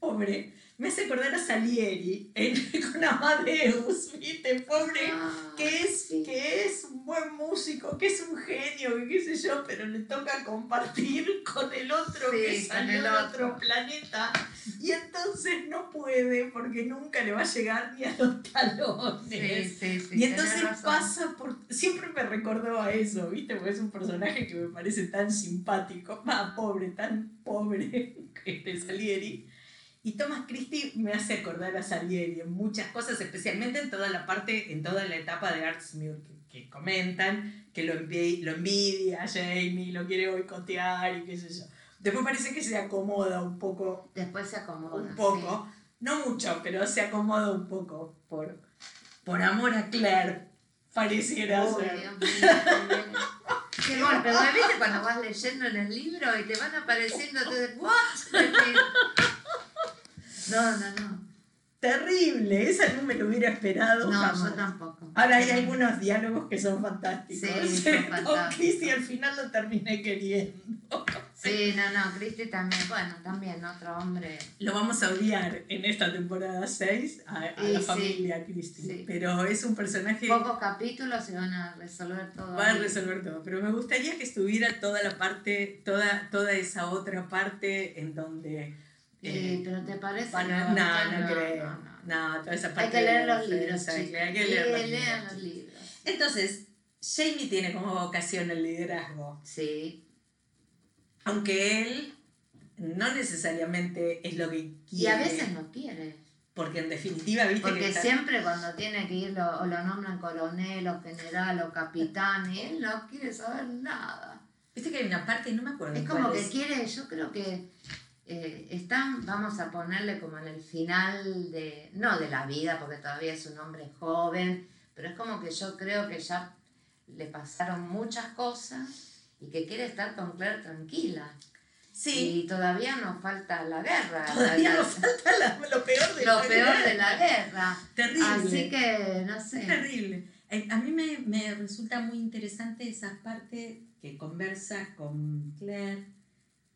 Pobre. Me hace acordar a Salieri en, [LAUGHS] con Amadeus, ¿viste? Pobre. Ah, Que es, sí. que es un buen músico, que es un genio, que qué sé yo, pero le toca compartir [LAUGHS] con el otro Sí, que salió de otro planeta. Y entonces no puede porque nunca le va a llegar ni a los talones. Sí, sí, sí. Y entonces pasa por... Siempre me recordó a eso, ¿viste? Porque es un personaje que me parece tan simpático, [LAUGHS] más pobre, tan pobre, [LAUGHS] que es Salieri. Y Thomas Christie me hace acordar a Salieri en muchas cosas, especialmente en toda la parte, en toda la etapa de Artsmere que, que comentan, que lo, envi- lo envidia Jamie, lo quiere boicotear y qué sé yo. Después parece que se acomoda un poco Después se acomoda. un poco, no mucho, pero se acomoda un poco por, por amor a Claire, pareciera. Uy, ser. Dios mío. Qué golpe, ¿vos viste cuando vas leyendo en el libro y te van apareciendo, te [LAUGHS] ¿what? No, no, no. Terrible, esa no me lo hubiera esperado No, jamás. yo tampoco. Ahora hay algunos diálogos que son fantásticos. Sí, son [LAUGHS] fantásticos. Christie al final lo terminé queriendo. Sí, no, no, Cristi también, bueno, también otro hombre. Lo vamos a odiar en esta temporada 6 a, a la sí, familia Christie. sí. Pero es un personaje Pocos capítulos se van a resolver todo. Va a resolver todo, pero me gustaría que estuviera toda la parte, toda, toda esa otra parte en donde... Sí, eh, pero ¿te parece? que no, no, creo. no, toda esa parte Hay que leer los libros, hay que- hay que leer los libros. Entonces, Jamie tiene como vocación el liderazgo, Sí, aunque él no necesariamente es lo que quiere. y a veces no quiere. Porque en definitiva, viste que Porque está- siempre cuando tiene que ir lo, o lo nombran coronel o general o capitán y [LAUGHS] él no quiere saber nada. Viste que hay una parte, no me acuerdo. Es como que es. quiere, yo creo que eh, están, vamos a ponerle como en el final de, no de la vida, porque todavía es un hombre joven, pero es como que yo creo que ya le pasaron muchas cosas y que quiere estar con Claire tranquila. Y todavía nos falta la guerra. Todavía [LAUGHS] nos falta lo peor de lo la peor guerra. de la guerra. Terrible. Así que, no sé. Terrible. Eh, A mí me, me resulta muy interesante esa parte que conversa con Claire,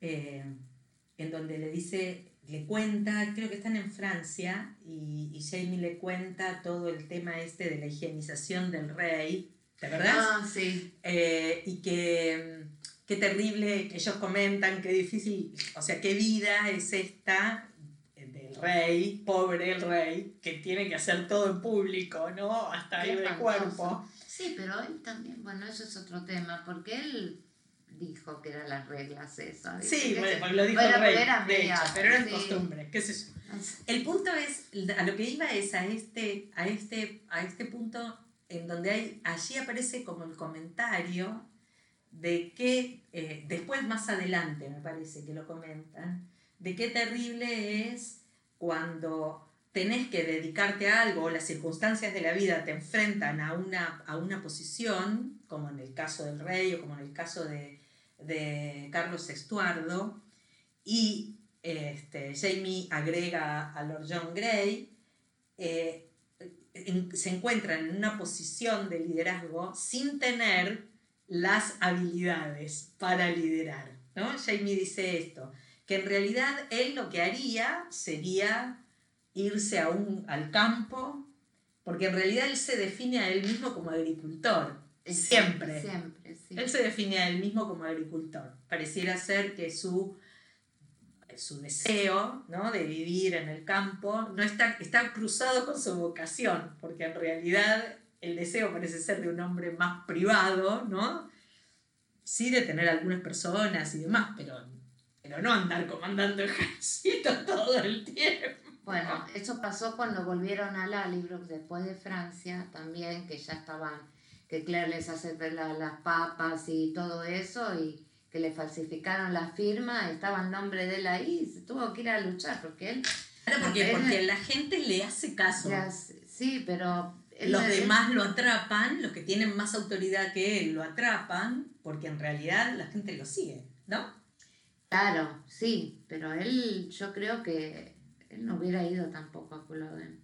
eh, en donde le dice, le cuenta, creo que están en Francia, y, y Jamie le cuenta todo el tema este de la higienización del rey, ¿te acordás? Ah, sí. Eh, y que mm, qué terrible, que ellos comentan, qué difícil, o sea, qué vida es esta del rey, pobre el rey, que tiene que hacer todo en público, ¿no? Hasta Qué espantoso. cuerpo. Sí, pero él también, bueno, eso es otro tema, porque él dijo que eran las reglas eso. ¿viste? Sí, bueno, lo dijo Bueno, el rey, era de hecho, pero era sí. costumbre, qué sé yo. El punto es, a lo que iba es a este, a este, a este punto en donde hay, allí aparece como el comentario de que, eh, después más adelante me parece que lo comentan, de qué terrible es cuando tenés que dedicarte a algo o las circunstancias de la vida te enfrentan a una, a una posición, como en el caso del rey o como en el caso de, de Carlos Estuardo, y este, Jamie agrega a Lord John Gray, eh, en- se encuentran en una posición de liderazgo sin tener las habilidades para liderar. ¿no? Jamie dice esto, que en realidad él lo que haría sería irse a un, al campo, porque en realidad él se define a él mismo como agricultor, siempre. Siempre, sí. Él se define a él mismo como agricultor. Pareciera ser que su, su deseo ¿no? de vivir en el campo no está, está cruzado con su vocación, porque en realidad el deseo parece ser de un hombre más privado, ¿no? Sí de tener algunas personas y demás, pero, pero no andar comandando [LAUGHS] ejército todo el tiempo. Bueno, eso pasó cuando volvieron a Lallybrook después de Francia también, que ya estaban, que Claire les hace ver la- las papas y todo eso, y que le falsificaron la firma, estaba el nombre de él ahí, se tuvo que ir a luchar, porque él... Claro, porque, Él- porque la gente le hace caso. sí, pero... él- Los él- demás lo atrapan, los que tienen más autoridad que él lo atrapan, porque en realidad la gente lo sigue, ¿no? Claro, sí, pero él, yo creo que él no hubiera ido tampoco a Culloden.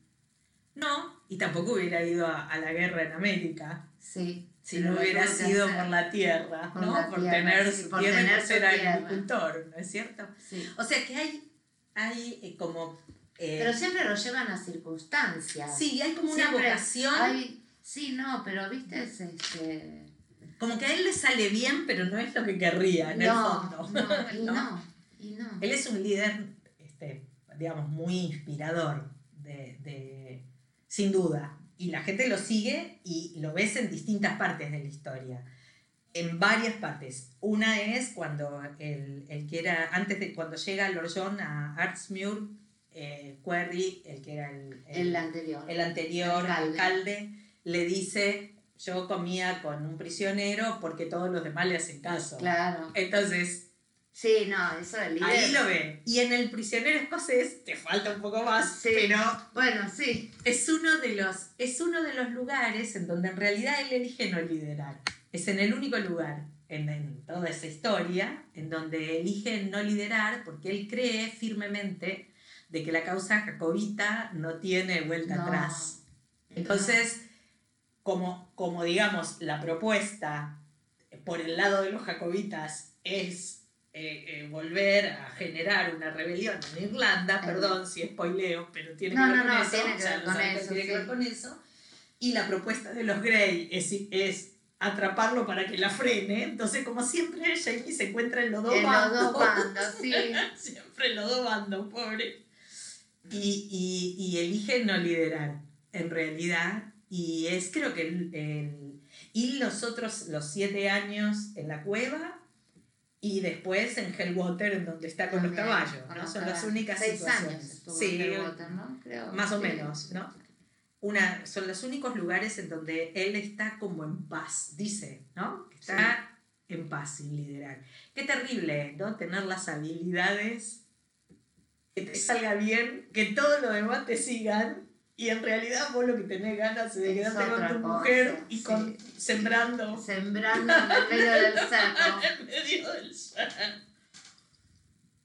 No, y tampoco hubiera ido a, a la guerra en América Sí. si no hubiera sido hacer. por la tierra, Por ¿no? la por tierra, tener sí, su por tierra y tener por su ser tierra. agricultor, ¿no es cierto? Sí. O sea que hay, hay eh, como... eh, Pero siempre lo llevan a circunstancias. sí, hay como una Siempre vocación, hay- sí, no, pero viste, es este. como que a él le sale bien, pero no es lo que querría en no, el fondo. [LAUGHS] no, y ¿no? no, y no. Él es un líder, este, digamos, muy inspirador, de, de- sin duda. Y la gente lo sigue y lo ves en distintas partes de la historia. En varias partes. Una es cuando el, el que era, antes de cuando llega Lord John a Artsmuir, eh, Querry, el que era el, El anterior. el anterior Alcalde. alcalde. le dice, yo comía con un prisionero porque todos los demás le hacen caso. Claro. Entonces, Sí, no, eso del líder. Ahí lo ven. Y en el prisionero escocés te falta un poco más, Sí. pero Bueno, sí. es uno, de los, es uno de los lugares en donde en realidad él elige no liderar. Es en el único lugar en, en toda esa historia en donde elige no liderar porque él cree firmemente de que la causa jacobita no tiene vuelta No. atrás. Entonces, como, como digamos, la propuesta por el lado de los jacobitas es eh, eh, volver a generar una rebelión en Irlanda, perdón si spoileo, pero tiene No, que ver no, con no, eso, tiene ya con saben eso, tiene que ver con eso. Y la propuesta de los Grey es, es atraparlo para que la frene, entonces como siempre Jamie se encuentra en los dos En los bandos. dos bandos, sí. [LAUGHS] Siempre en los dos bandos, pobre. Y, y, y elige no liderar, en realidad. Y es creo que el, el- Y los otros, los siete años en la cueva y después en Hellwater, en donde está con los También, caballos, con ¿no? los Son las caballos. únicas Seis situaciones. años Sí, en Hellwater, ¿no? Creo. más o Sí. menos, ¿no? Una, son los únicos lugares en donde él está como en paz, dice, ¿no? Está en paz sin liderar. Qué terrible, ¿no? Tener las habilidades, que te salga bien, que todo lo demás te sigan y en realidad vos lo que tenés ganas es de Es quedarte con tu cosa, mujer y sí. con, sembrando Sembrando en el medio del cerco. [LAUGHS] en medio del.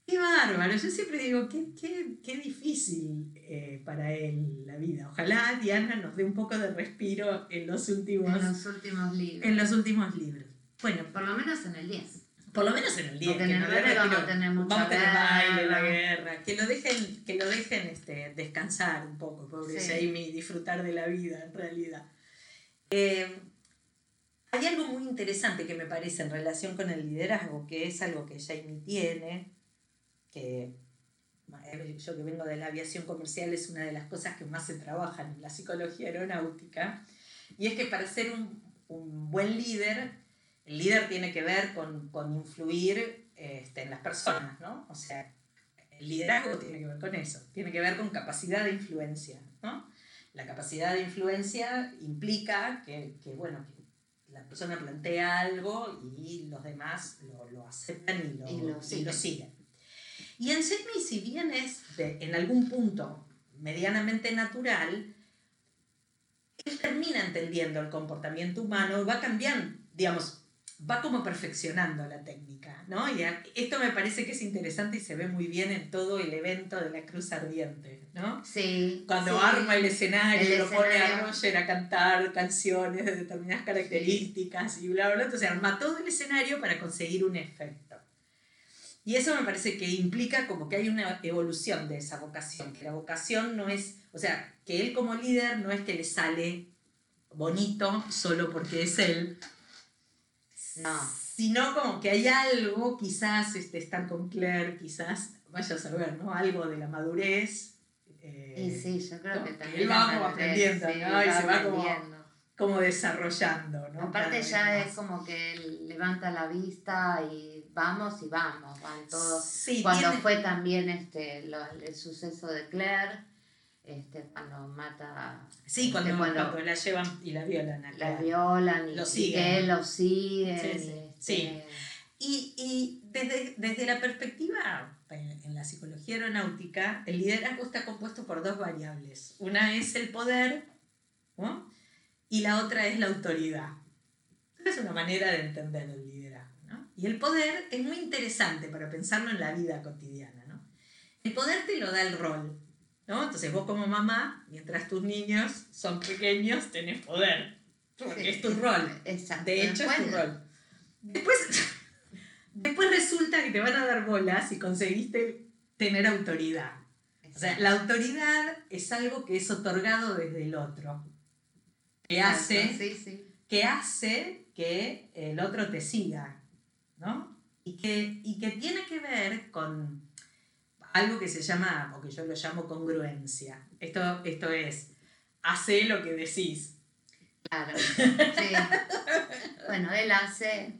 Qué bárbaro, yo siempre digo, qué, qué, qué difícil eh, para él la vida. Ojalá Diana nos dé un poco de respiro en los últimos, En los últimos libros. en los últimos libros. Bueno, Por lo menos en el 10. Por lo menos en el día. Porque en el vamos a tener mucha Vamos a tener baile, la guerra. Que lo dejen, que lo dejen este, descansar un poco, pobre Sí. Jamie, disfrutar de la vida en realidad. Eh, hay algo muy interesante que me parece en relación con el liderazgo, que es algo que Jamie tiene, que yo que vengo de la aviación comercial es una de las cosas que más se trabajan en la psicología aeronáutica, y es que para ser un, un buen líder, el líder tiene que ver con, con influir este, en las personas, ¿no? O sea, el liderazgo tiene que ver con eso, tiene que ver con capacidad de influencia, ¿no? La capacidad de influencia implica que, que, bueno, que la persona plantea algo y los demás lo, lo aceptan y lo, Y lo y siguen. lo siguen. Y en Jamie, si bien es de- en algún punto medianamente natural, él termina entendiendo el comportamiento humano y va cambiando, digamos, va como perfeccionando la técnica, ¿no? Y a- esto me parece que es interesante y se ve muy bien en todo el evento de la Cruz Ardiente, ¿no? Sí. Cuando sí. arma el escenario, El lo pone a escenario. Roger a cantar canciones de determinadas características y bla, bla, bla. Entonces arma todo el escenario para conseguir un efecto. Y eso me parece que implica como que hay una evolución de esa vocación, que la vocación no es, o sea, que él como líder no es que le sale bonito solo porque es él, No. sino como que hay algo, quizás este, estar con Claire, quizás, vaya a saber, ¿no? Algo de la madurez. eh, Y sí, yo creo ¿no? que también. él va la como madurez, aprendiendo, sí, ¿no? Y se va como- como desarrollando, ¿no? Aparte Cada ya es como que él levanta la vista y vamos y vamos, van todos. Sí, Cuando tiene- fue también este lo- el suceso de Claire, este, cuando mata, Sí, cuando, este, cuando cuando la llevan y la violan a la violan y, Lo y siguen. que él lo sigue. Sí, y, sí, este, sí. Y, y desde, desde la perspectiva en, en la psicología aeronáutica, el liderazgo está compuesto por dos variables. Una es el poder ¿no? y la otra es la autoridad. Es una manera de entender el liderazgo. ¿no? Y el poder es muy interesante para pensarlo en la vida cotidiana. ¿no? El poder te lo da el rol. ¿No? Entonces vos como mamá, mientras tus niños son pequeños, tenés poder. Porque Sí. es tu rol. Exacto. De hecho, es tu rol. Después, [LAUGHS] después resulta que te van a dar bolas si conseguiste tener autoridad. O sea, la autoridad es algo que es otorgado desde el otro. Que Exacto, hace, Sí, sí. que hace que el otro te siga. ¿No? Y que, y que tiene que ver con algo que se llama, o que yo lo llamo congruencia. Esto, esto es, hace lo que decís. Claro. Sí. bueno, él hace.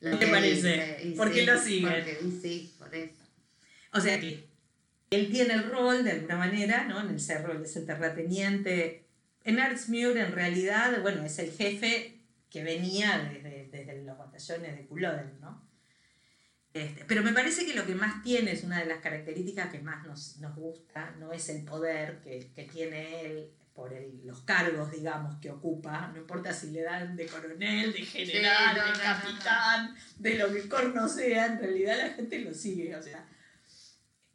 Lo ¿Qué te que parece? dice, ¿Por qué sí, lo sigue? porque- y sí, por eso. O sea que él tiene el rol de alguna manera, ¿no? En el cerro, él es el terrateniente. En Earthsmuir, en realidad, bueno, es el jefe que venía desde, desde los batallones de Culloden, ¿no? Este, pero me parece que lo que más tiene, es una de las características que más nos, nos gusta, no es el poder que, que tiene él por el- los cargos, digamos, que ocupa, no importa si le dan de coronel, de general, no, de no, no, capitán, de lo que corno sea, en realidad la gente lo sigue, o sea,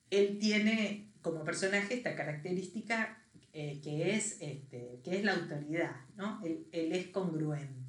él tiene como personaje esta característica eh, que, es, este, que es la autoridad, ¿no? Él, él es congruente.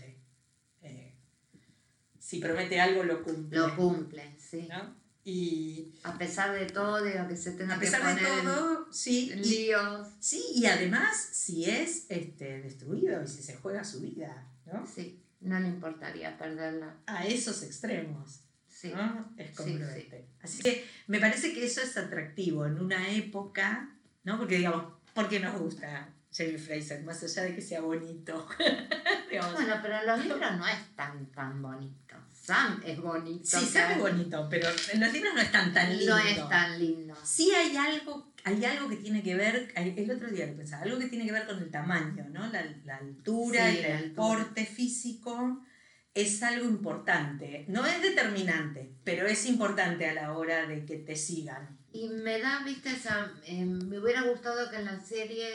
Si promete algo, lo cumple. Lo cumple, sí. ¿no? Y A pesar de todo, de lo que se tenga a que pesar de poner en- todo, sí, y, líos. sí, y además si es este, destruido y si se juega su vida, ¿no? Sí, no le importaría perderla. A esos extremos. Sí. ¿no? Es Sí, congruente. Así que me parece que eso es atractivo en una época, ¿no? Porque digamos, ¿por qué nos gusta Jamie Fraser? Más allá de que sea bonito. [LAUGHS] Bueno, pero los libros no es tan, tan bonito. Sam es bonito. sí, sabe claro. bonito, pero en los libros no es tan tan lindo. No es tan lindo. Sí hay algo, hay algo que tiene que ver, el otro día lo pensaba, algo que tiene que ver con el tamaño, ¿no? La, la altura Sí, el altura. porte físico es algo importante. No es determinante, pero es importante a la hora de que te sigan. Y me da, viste, esa, eh, me hubiera gustado que en la serie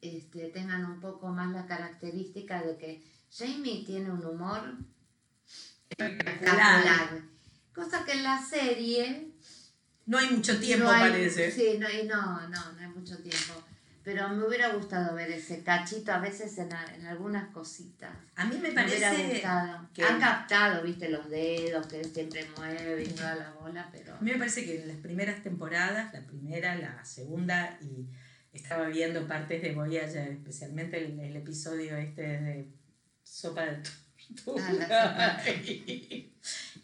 este, tengan un poco más la característica de que Jamie tiene un humor espectacular. Cosa que en la serie No hay mucho tiempo, no hay- parece. Sí, no, no, no, no hay mucho tiempo. Pero me hubiera gustado ver ese cachito a veces en, a- en algunas cositas. A mí me Me hubiera parece... gustado. que- Han captado, viste, los dedos que él siempre mueve y toda la bola, pero. A mí me parece que en las primeras temporadas, la primera, la segunda, y estaba viendo partes de Voyager, especialmente el, el episodio este de Sopa de. Ah, [LAUGHS] la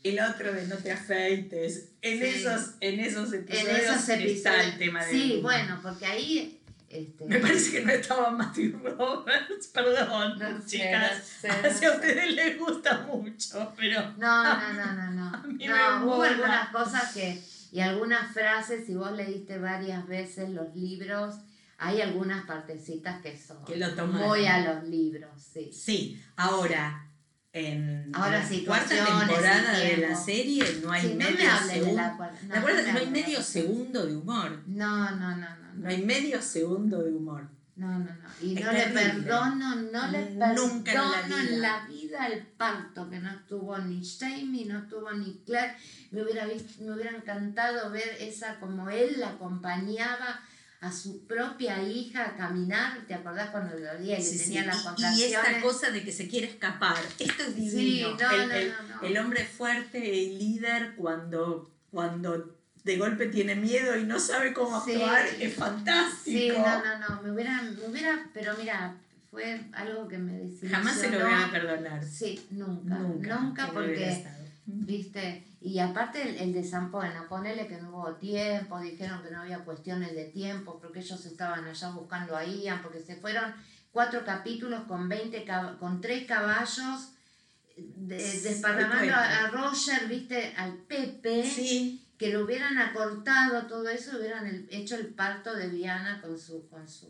el otro de No te afeites. En, Sí. esos, en esos En episodios esos está episodios. el tema de Sí, bueno, porque ahí. Este, Me parece que no estaba Matthew Roberts, perdón, No sé, chicas. no sé, no a ustedes les gusta mucho, pero No, no, no, no, no. [LAUGHS] A mí No, me hubo algunas cosas que, y algunas frases, si vos leíste varias veces los libros, hay algunas partecitas que son Que lo muy a los libros, sí. Sí, ahora en Ahora la cuarta temporada de la serie no hay Sí, no medio de segundo. la cuarta. ¿Te acuerdas? me No hay medio segundo de humor. No, no, no, no. No hay medio segundo de humor. No, no, no. Y Es no le terrible. perdono, no le Nunca perdono en la vida el parto que no estuvo ni Jamie, no estuvo ni Claire. Me hubiera, vis- me hubiera encantado ver esa como él la acompañaba a su propia hija a caminar. ¿Te acordás cuando lo? Le Sí, sí. tenía las Y- Y, contracciones. esta cosa de que se quiere escapar. Esto es Sí, divino. no, el, no, el- no, no. el hombre fuerte y líder cuando, cuando de golpe tiene miedo y no sabe cómo Sí. actuar es fantástico. Sí, no, no, no. Me hubiera, me hubiera, pero mira, fue algo que me desilusionó. Jamás se lo voy a perdonar. Sí, nunca. Nunca. Nunca, porque estado. ¿Viste? Y aparte el, el de Zampona, ponele que no hubo tiempo, dijeron que no había cuestiones de tiempo, porque ellos estaban allá buscando a Ian, porque se fueron cuatro capítulos con 20 cab- con tres caballos, de- desparramando a, a Roger, ¿viste? Al Pepe, Sí, que lo hubieran acortado todo eso, hubieran el- hecho el parto de Viana con su, con su,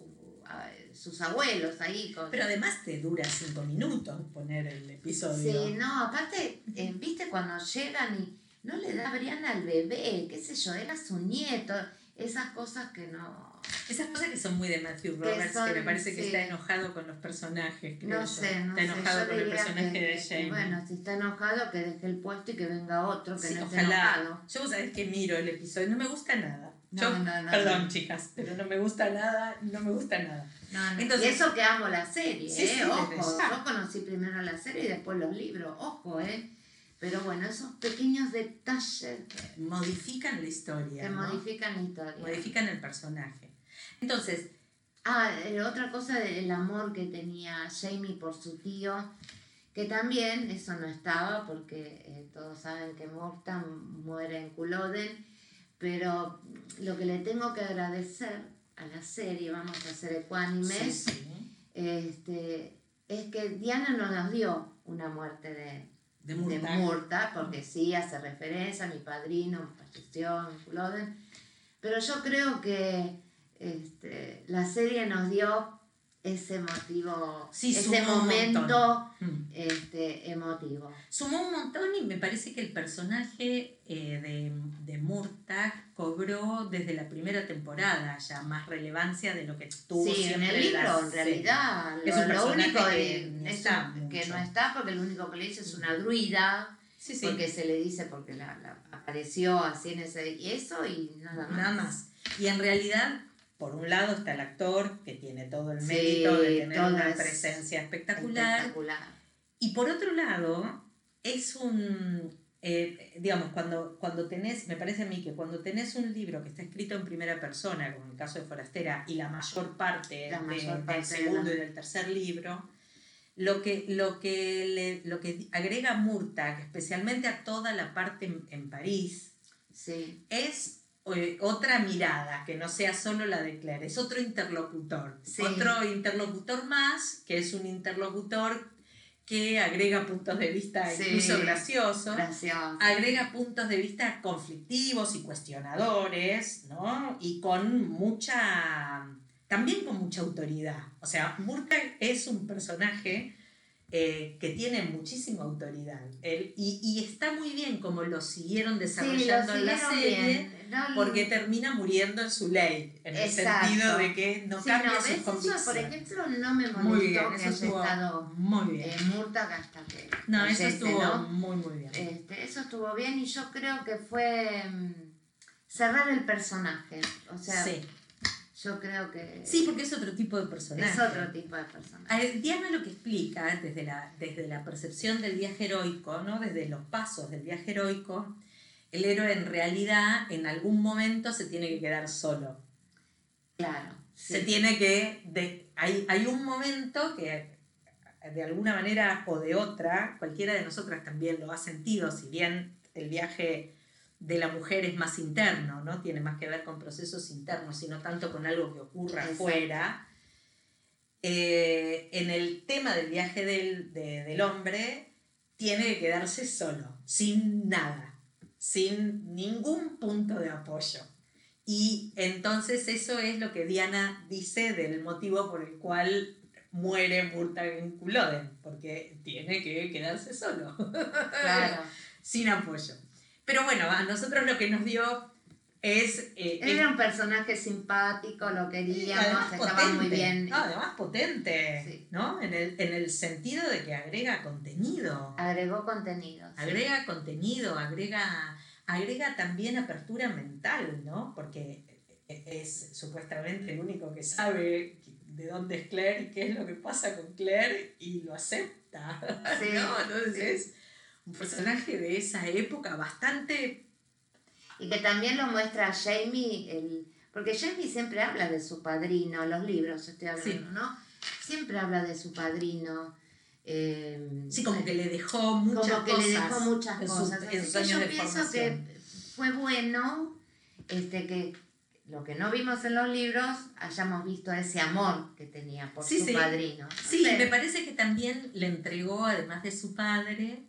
sus abuelos ahí. Con, pero además te dura cinco minutos poner el episodio. Sí, no, aparte, eh, viste cuando llegan y no le da Brianna al bebé, qué sé yo, era su nieto, esas cosas que no, Esas cosas que son muy de Matthew Roberts, que, son, me parece que está enojado con los personajes. creo no sé, no Está enojado con el personaje que, de Jamie. Bueno, si está enojado, que deje el puesto y que venga otro que Sí, no esté ojalá. enojado. Yo vos sabés que miro el episodio, no me gusta nada. No, Yo- no, no, perdón, no. chicas, pero no me gusta nada, no me gusta nada. No, no. Entonces- y eso que amo la serie, Sí, ¿eh? sí, Ojo, yo conocí primero la serie y después los libros, ojo, ¿eh? Pero bueno, esos pequeños detalles que, Modifican la historia. que ¿no? modifican la historia. Modifican el personaje. Entonces, Ah, eh, otra cosa del amor que tenía Jamie por su tío, que también eso no estaba porque eh, todos saben que Mortan muere en Culloden, pero lo que le tengo que agradecer a la serie, vamos a ser ecuánimes, sí, sí, este, es que Diana no nos dio una muerte de, de. Murta, porque sí hace referencia a mi padrino, falleció en Culloden, pero yo creo que este, la serie nos dio ese motivo, Sí, ese momento Mm. este, emotivo. Sumó un montón y me parece que el personaje eh, de, de Murtagh cobró desde la primera temporada ya más relevancia de lo que tuvo sí, en siempre el libro, en realidad, Es lo, único que no es está un- que no está porque lo único que le dice es una druida, Sí, sí. porque se le dice porque la, la- apareció así en ese y eso y nada más. Nada más. Y en realidad, por un lado está el actor, que tiene todo el Sí, mérito de tener una es presencia espectacular. Espectacular. Y por otro lado, es un, eh, digamos, cuando, cuando tenés, me parece a mí que cuando tenés un libro que está escrito en primera persona, como en el caso de Forastera, y la mayor parte, La de- mayor del parte de segundo la- y del tercer libro, lo que, lo que, le- lo que agrega Murtagh, especialmente a toda la parte en, en París, Sí, es eh, otra mirada, que no sea solo la de Claire, es otro interlocutor. Sí. Otro interlocutor más, que es un interlocutor que agrega puntos de vista Sí. incluso graciosos, gracias. agrega puntos de vista conflictivos y cuestionadores, ¿no? Y con mucha, también con mucha autoridad. O sea, Murtagh es un personaje eh, que tiene muchísima autoridad. Él- y, y está muy bien como lo siguieron desarrollando en la serie. No, porque termina muriendo en su ley, en Exacto. el sentido de que no sí, cambia no, sus ¿ves? Eso, convicciones. por ejemplo, no me molestó muy bien, que eso estuvo estado muy bien. eh, Murtagh hasta que no, eso fallece, estuvo ¿no? muy, muy bien. Este, eso estuvo bien y yo creo que fue mm, cerrar el personaje. O sea, Sí. Yo creo que Sí, porque es otro tipo de personaje. es otro tipo de personaje. Eh, Diana lo que explica desde la, desde la percepción del viaje heroico, ¿no? desde los pasos del viaje heroico, el héroe en realidad en algún momento se tiene que quedar solo. Claro. Se tiene que... de- hay, hay un momento que de alguna manera o de otra, cualquiera de nosotras también lo ha sentido, si bien el viaje de la mujer es más interno, ¿no? Tiene más que ver con procesos internos, y no tanto con algo que ocurra Exacto. afuera. Eh, en el tema del viaje del, de- del hombre, tiene que quedarse solo, sin nada, sin ningún punto de apoyo. Y entonces eso es lo que Diana dice del motivo por el cual muere Murtagen Culloden, porque tiene que quedarse solo Claro. [LAUGHS] sin apoyo. Pero bueno, a nosotros lo que nos dio es... eh, Él era un personaje simpático, lo queríamos, estaba muy bien. no, además potente, Sí. ¿no? En el, en el sentido de que agrega contenido. Agregó contenido. sí. Agrega contenido, agrega, agrega también apertura mental, ¿no? Porque es supuestamente el único que sabe de dónde es Claire y qué es lo que pasa con Claire y lo acepta, [LAUGHS] Sí, ¿no? Entonces un personaje de esa época bastante... Y que también lo muestra Jamie, el, porque Jamie siempre habla de su padrino, los libros estoy hablando, Sí. ¿no? Siempre habla de su padrino. eh, Sí, como que le dejó muchas como que cosas. le dejó muchas en cosas. en que años yo de pienso formación. que fue bueno este, que lo que no vimos en los libros hayamos visto ese amor que tenía por Sí, su sí. padrino. No Sí, sé. me parece que también le entregó, además de su padre,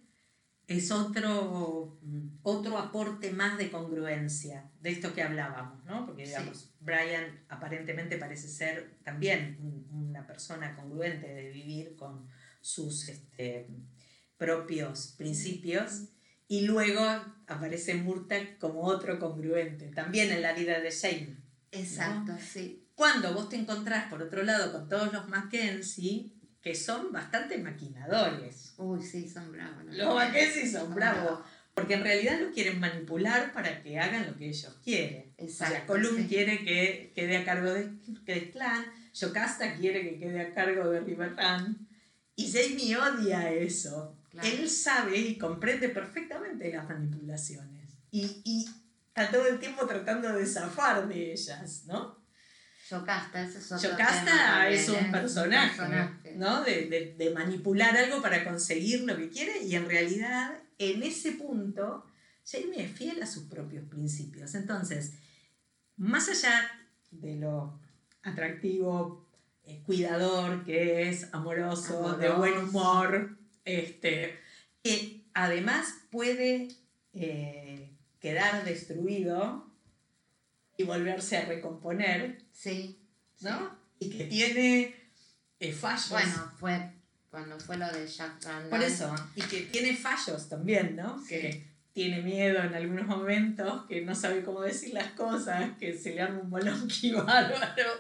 es otro, otro aporte más de congruencia de esto que hablábamos, ¿no? Porque, Sí. digamos, Brian aparentemente parece ser también un- una persona congruente de vivir con sus este, propios principios. Y luego aparece Murtag como otro congruente, también en la vida de Jamie. Exacto, sí. Cuando vos te encontrás, por otro lado, con todos los Mackenzie, que son bastante maquinadores. Uy, sí, son bravos. ¿no? Los Mackenzie son bravos, porque en realidad los quieren manipular para que hagan lo que ellos quieren. O sea, Exacto. Colum sí. quiere que quede a cargo de- del clan, Yocasta quiere que quede a cargo de Riverrun, y Jamie odia eso. Claro. Él sabe y comprende perfectamente las manipulaciones. Y, y está todo el tiempo tratando de zafar de ellas, ¿no? Yocasta, ese es otro Yocasta es un personaje, personaje. ¿no? De, de- de manipular algo para conseguir lo que quiere y en realidad en ese punto Jamie es fiel a sus propios principios. Entonces, más allá de lo atractivo, eh, cuidador que es, amoroso, de buen humor, este, que además puede eh, quedar destruido y volverse a recomponer Sí. ¿no? Y que tiene eh, fallos. Bueno, fue cuando fue lo de Jack Randall. por eso, y que tiene fallos también, ¿no? Sí. Que tiene miedo en algunos momentos, que no sabe cómo decir las cosas, que se le arma un bolonqui [LAUGHS] bárbaro,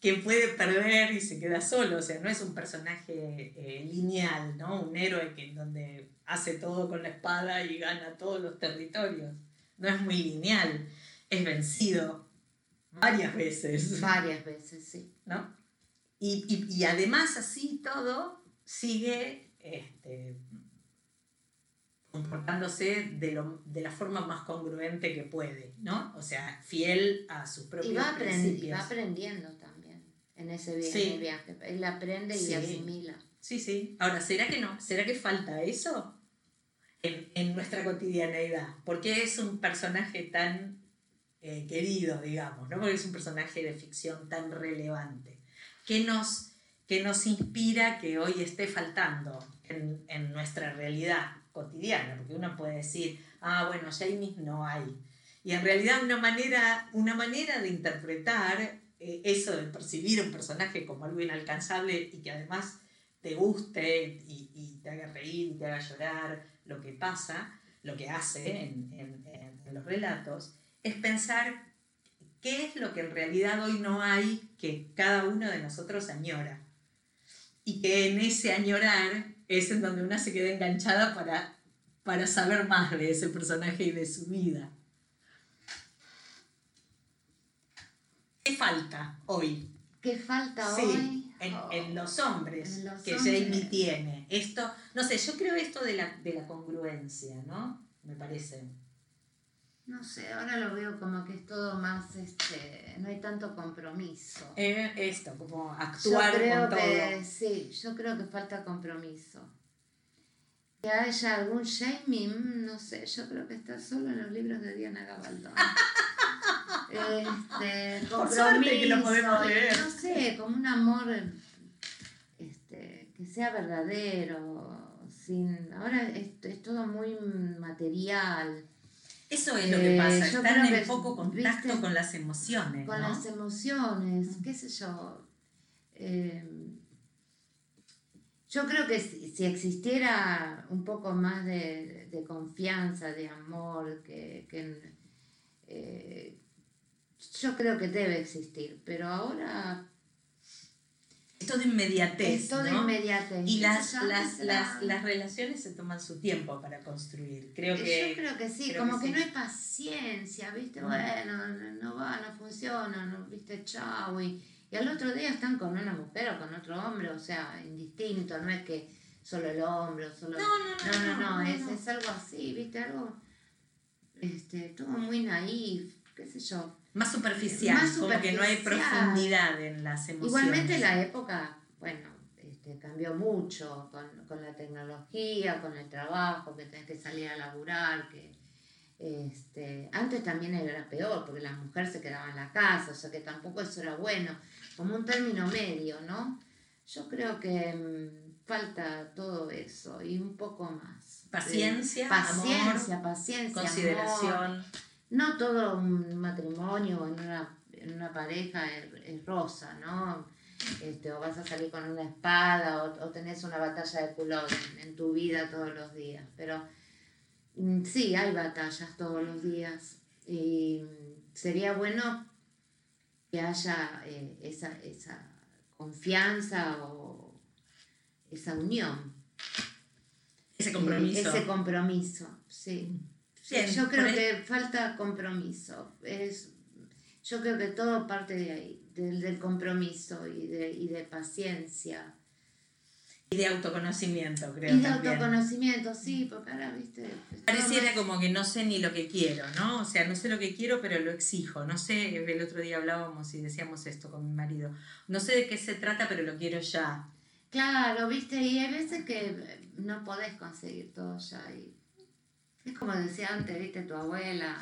que puede perder y se queda solo. O sea, no es un personaje eh, lineal, ¿no? Un héroe que donde hace todo con la espada y gana todos los territorios. No es muy lineal. Es vencido varias veces. Varias veces, sí. ¿no? Y, y- y además así todo sigue este, comportándose de, lo- de la forma más congruente que puede, ¿no? O sea, fiel a sus propios Y va, aprendi- y principios. va aprendiendo también en ese vi- Sí. en el viaje. Él aprende y Sí. asimila. Sí, sí. Ahora, ¿será que no? ¿Será que falta eso en, en nuestra cotidianeidad? ¿Por qué es un personaje tan eh, digamos? ¿no? Porque es un personaje de ficción tan relevante. ¿Qué nos, qué nos inspira que hoy esté faltando en, en nuestra realidad cotidiana? Porque uno puede decir, ah, bueno, Jamie no hay. Y en realidad una manera, una manera de interpretar eh, eso de percibir un personaje como algo inalcanzable y que además te guste y, y te haga reír y te haga llorar lo que pasa, lo que hace en- en- en los relatos, es pensar qué es lo que en realidad hoy no hay que cada uno de nosotros añora. Y que en ese añorar es en donde una se queda enganchada para, para saber más de ese personaje y de su vida. ¿Qué falta hoy? ¿Qué falta Sí, hoy? en, Oh, en los hombres en los que hombres. Jamie tiene. Esto, no sé, yo creo esto de la, de la congruencia, ¿no? Me parece. No sé, ahora lo veo como que es todo más, este, no hay tanto compromiso. Eh, esto, como Yo actuar creo con que todo. sí, yo creo que falta compromiso. Que haya algún mm, no sé, yo creo que está solo en los libros de Diana Gabaldón. [LAUGHS] este, Por suerte que lo podemos compromiso, leer. No sé, como un amor este, que sea verdadero. Sin, ahora es, es todo muy material, Eso es lo que Eh, pasa, yo estar en que, poco contacto ¿viste? con las emociones. con ¿no? las emociones, qué sé yo. Eh, yo creo que si, si existiera un poco más de, de confianza, de amor, que, que, eh, yo creo que debe existir, pero ahora Es todo inmediatez. es todo ¿no? inmediatez. Y ¿Qué las, yo? las, las, las relaciones se toman su tiempo para construir. Creo Yo que. creo que sí, creo como que que, sí. no hay paciencia, ¿viste? Mm. Bueno, no, va, no funciona, no, ¿viste? Chau. Y, y al otro día están con una mujer o con otro hombre, o sea, indistinto, no es que solo el hombre o solo... No, no, no, no, no, no, es, es algo así, ¿viste? Algo, este, todo muy naif, qué sé yo. Más superficial, Más como que no hay profundidad en las emociones. Igualmente la época, bueno, este, cambió mucho con, con la tecnología, con el trabajo, que tenés que salir a laburar, que este, antes también era peor, porque la mujer se quedaba en la casa, o sea que tampoco eso era bueno, como un término medio, ¿no? Yo creo que mm, falta todo eso y un poco más. Paciencia, Eh, paciencia, paciencia, amor. No todo un matrimonio o en una, en una pareja es, es rosa, ¿no? Este, o vas a salir con una espada o, o tenés una batalla de culón en, tu vida todos los días. Pero mm, sí, hay batallas todos los días y mm, sería bueno que haya eh, esa, esa confianza o esa unión. Ese compromiso. Eh, Ese compromiso, sí. Sí, yo creo que falta compromiso. Es, yo creo que todo parte de ahí, del, del compromiso y de, y de paciencia. Y de autoconocimiento, creo Y de también. autoconocimiento, sí, porque ahora, viste... Pareciera más- como que no sé ni lo que quiero, ¿no? O sea, no sé lo que quiero, pero lo exijo. No sé, el otro día hablábamos y decíamos esto con mi marido. No sé de qué se trata, pero lo quiero ya. Claro, viste, y hay veces que no podés conseguir todo ya. Y es como decía antes, viste, tu abuela,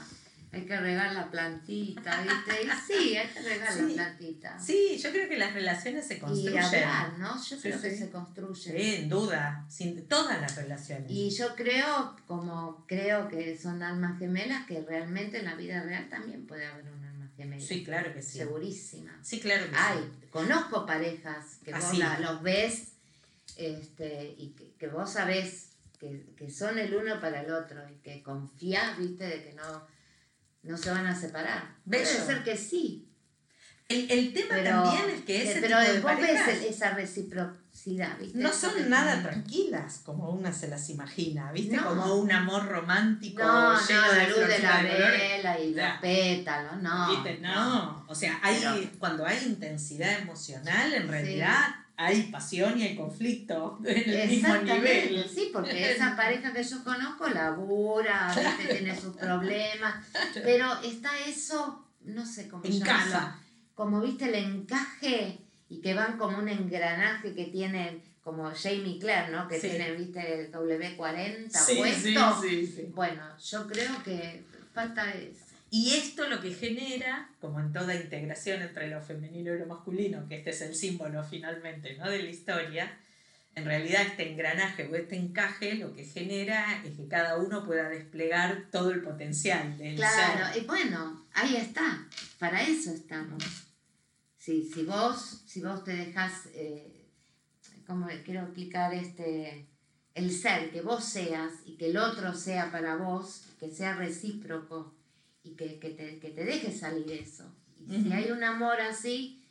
hay que regar la plantita, viste. Y sí, hay que regar Sí. la plantita. Sí, yo creo que las relaciones se y construyen. hablar, ¿no? Yo Sí, creo que sí. se construyen. Sin duda, sin todas las relaciones. Y yo creo, como creo que son almas gemelas, que realmente en la vida real también puede haber un alma gemela. Sí, claro que sí. Segurísima. Sí, claro que Hay, sí. conozco parejas que vos Así. la- los ves este, y que, que vos sabés que, que son el uno para el otro y que confías, viste, de que no, no se van a separar. Bello. Puede ser que sí, El, el tema pero, también es que ese pero tipo de parejas ves esa reciprocidad, viste. no son nada tranquilas como una se las imagina, ¿viste? No. Como un amor romántico No, lleno no, de la luz de la de vela y los pétalos, no. ¿Viste? No, o sea, hay, Pero- cuando hay intensidad emocional, en realidad hay pasión y hay conflicto [LAUGHS] en el mismo nivel. sí, porque [LAUGHS] esa pareja que yo conozco labura, ¿viste? tiene sus problemas, pero está eso, no sé cómo Encaja. llamarlo, como viste el encaje y que van como un engranaje que tienen, como Jamie Clare, ¿no? Que Sí. tienen, viste, el W40 Sí, puesto. sí, sí, sí. Bueno, yo creo que falta eso. Y esto lo que genera, como en toda integración entre lo femenino y lo masculino, que este es el símbolo finalmente ¿no? de la historia, en realidad este engranaje o este encaje lo que genera es que cada uno pueda desplegar todo el potencial del Claro, y bueno, ahí está, para eso estamos. Si, si vos, si vos te dejas, eh, como quiero explicar este, el ser, que vos seas y que el otro sea para vos, que sea recíproco y que, que te, que te deje salir eso. Y si Ujú. hay un amor así,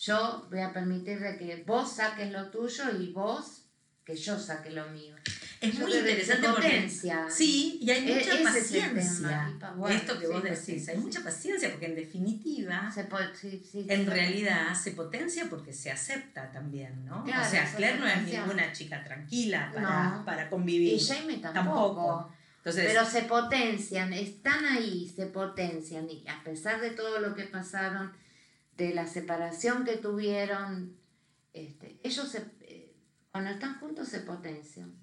yo voy a permitir de que vos saques lo tuyo y vos que yo saque lo mío. Es Yo muy interesante porque potencia. sí, y hay E- mucha es paciencia. y bueno, Esto que sí, vos decís, sí, hay sí. mucha paciencia porque en definitiva Se en realidad se potencia porque se acepta también, ¿no? Claro, o sea, Claire no es ninguna chica tranquila para, No. para Y convivir. Jamie tampoco. Tampoco. Entonces, Pero se potencian, están ahí, se potencian. Y a pesar de todo lo que pasaron, de la separación que tuvieron, este, ellos se, eh, cuando están juntos se potencian.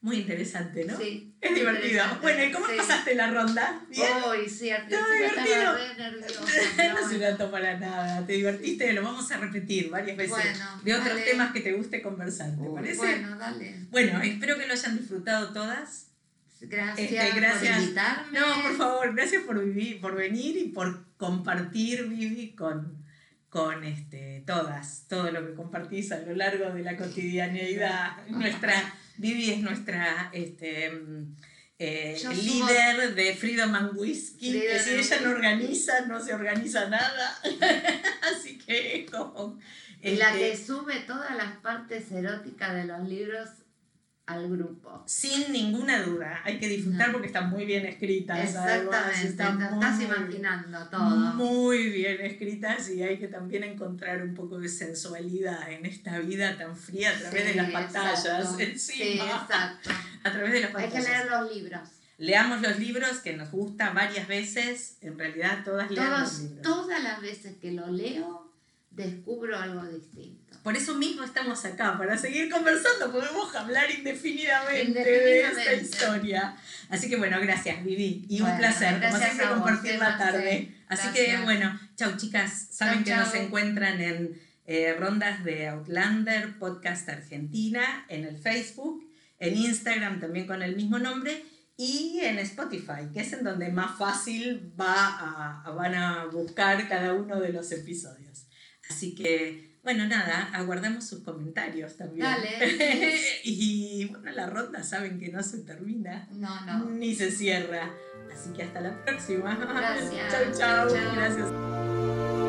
muy interesante, ¿no? Sí, Es divertido. Bueno, ¿y cómo sí. pasaste la ronda? ¿Bien? Uy, sí, al principio divertido. estaba re nerviosa. [LAUGHS] no se notó para nada. Te divertiste, lo vamos a repetir varias veces. Bueno, de otros dale. temas que te guste conversar, ¿te Uy, parece? Bueno, dale. Bueno, espero que lo hayan disfrutado todas. Gracias, Este, gracias. por invitarme. No, por favor, gracias por, vivir, por venir y por compartir, Vivi, con, con este, todas, todo lo que compartís a lo largo de la cotidianeidad. Nuestra, Vivi es nuestra este, mm, eh, líder de Freedom and Whiskey, que si ella no organiza, no se organiza nada. [LAUGHS] Así que es como... Y la este, que sube todas las partes eróticas de los libros al grupo. Sin ninguna duda, hay que disfrutar No. porque están muy bien escritas. Exactamente, te están estás imaginando todo. Muy bien escritas y hay que también encontrar un poco de sensualidad en esta vida tan fría a través de Sí, las pantallas. exacto. [LAUGHS] Encima, Sí, exacto. a través de las Hay pantallas. que leer los libros. Leamos los libros que nos gusta varias veces. En realidad, todas libros. todas las veces que lo leo, descubro algo distinto. Por eso mismo estamos acá, para seguir conversando. Podemos hablar indefinidamente, de Indefinidamente. esta historia. Así que bueno, gracias Vivi. Y un placer, como siempre, vos, compartir la tarde. Así que bueno, chau chicas. Saben Chau, que nos encuentran en eh, Rondas de Outlander, Podcast Argentina, en el Facebook, en Instagram también con el mismo nombre. Y en Spotify, que es en donde más fácil va a- van a buscar cada uno de los episodios. Así que, bueno, nada, aguardamos sus comentarios también. Dale. [LAUGHS] y bueno, la ronda saben que no se termina No, no. ni se cierra. Así que hasta la próxima. Gracias. [LAUGHS] chau, chau. Chau. Gracias.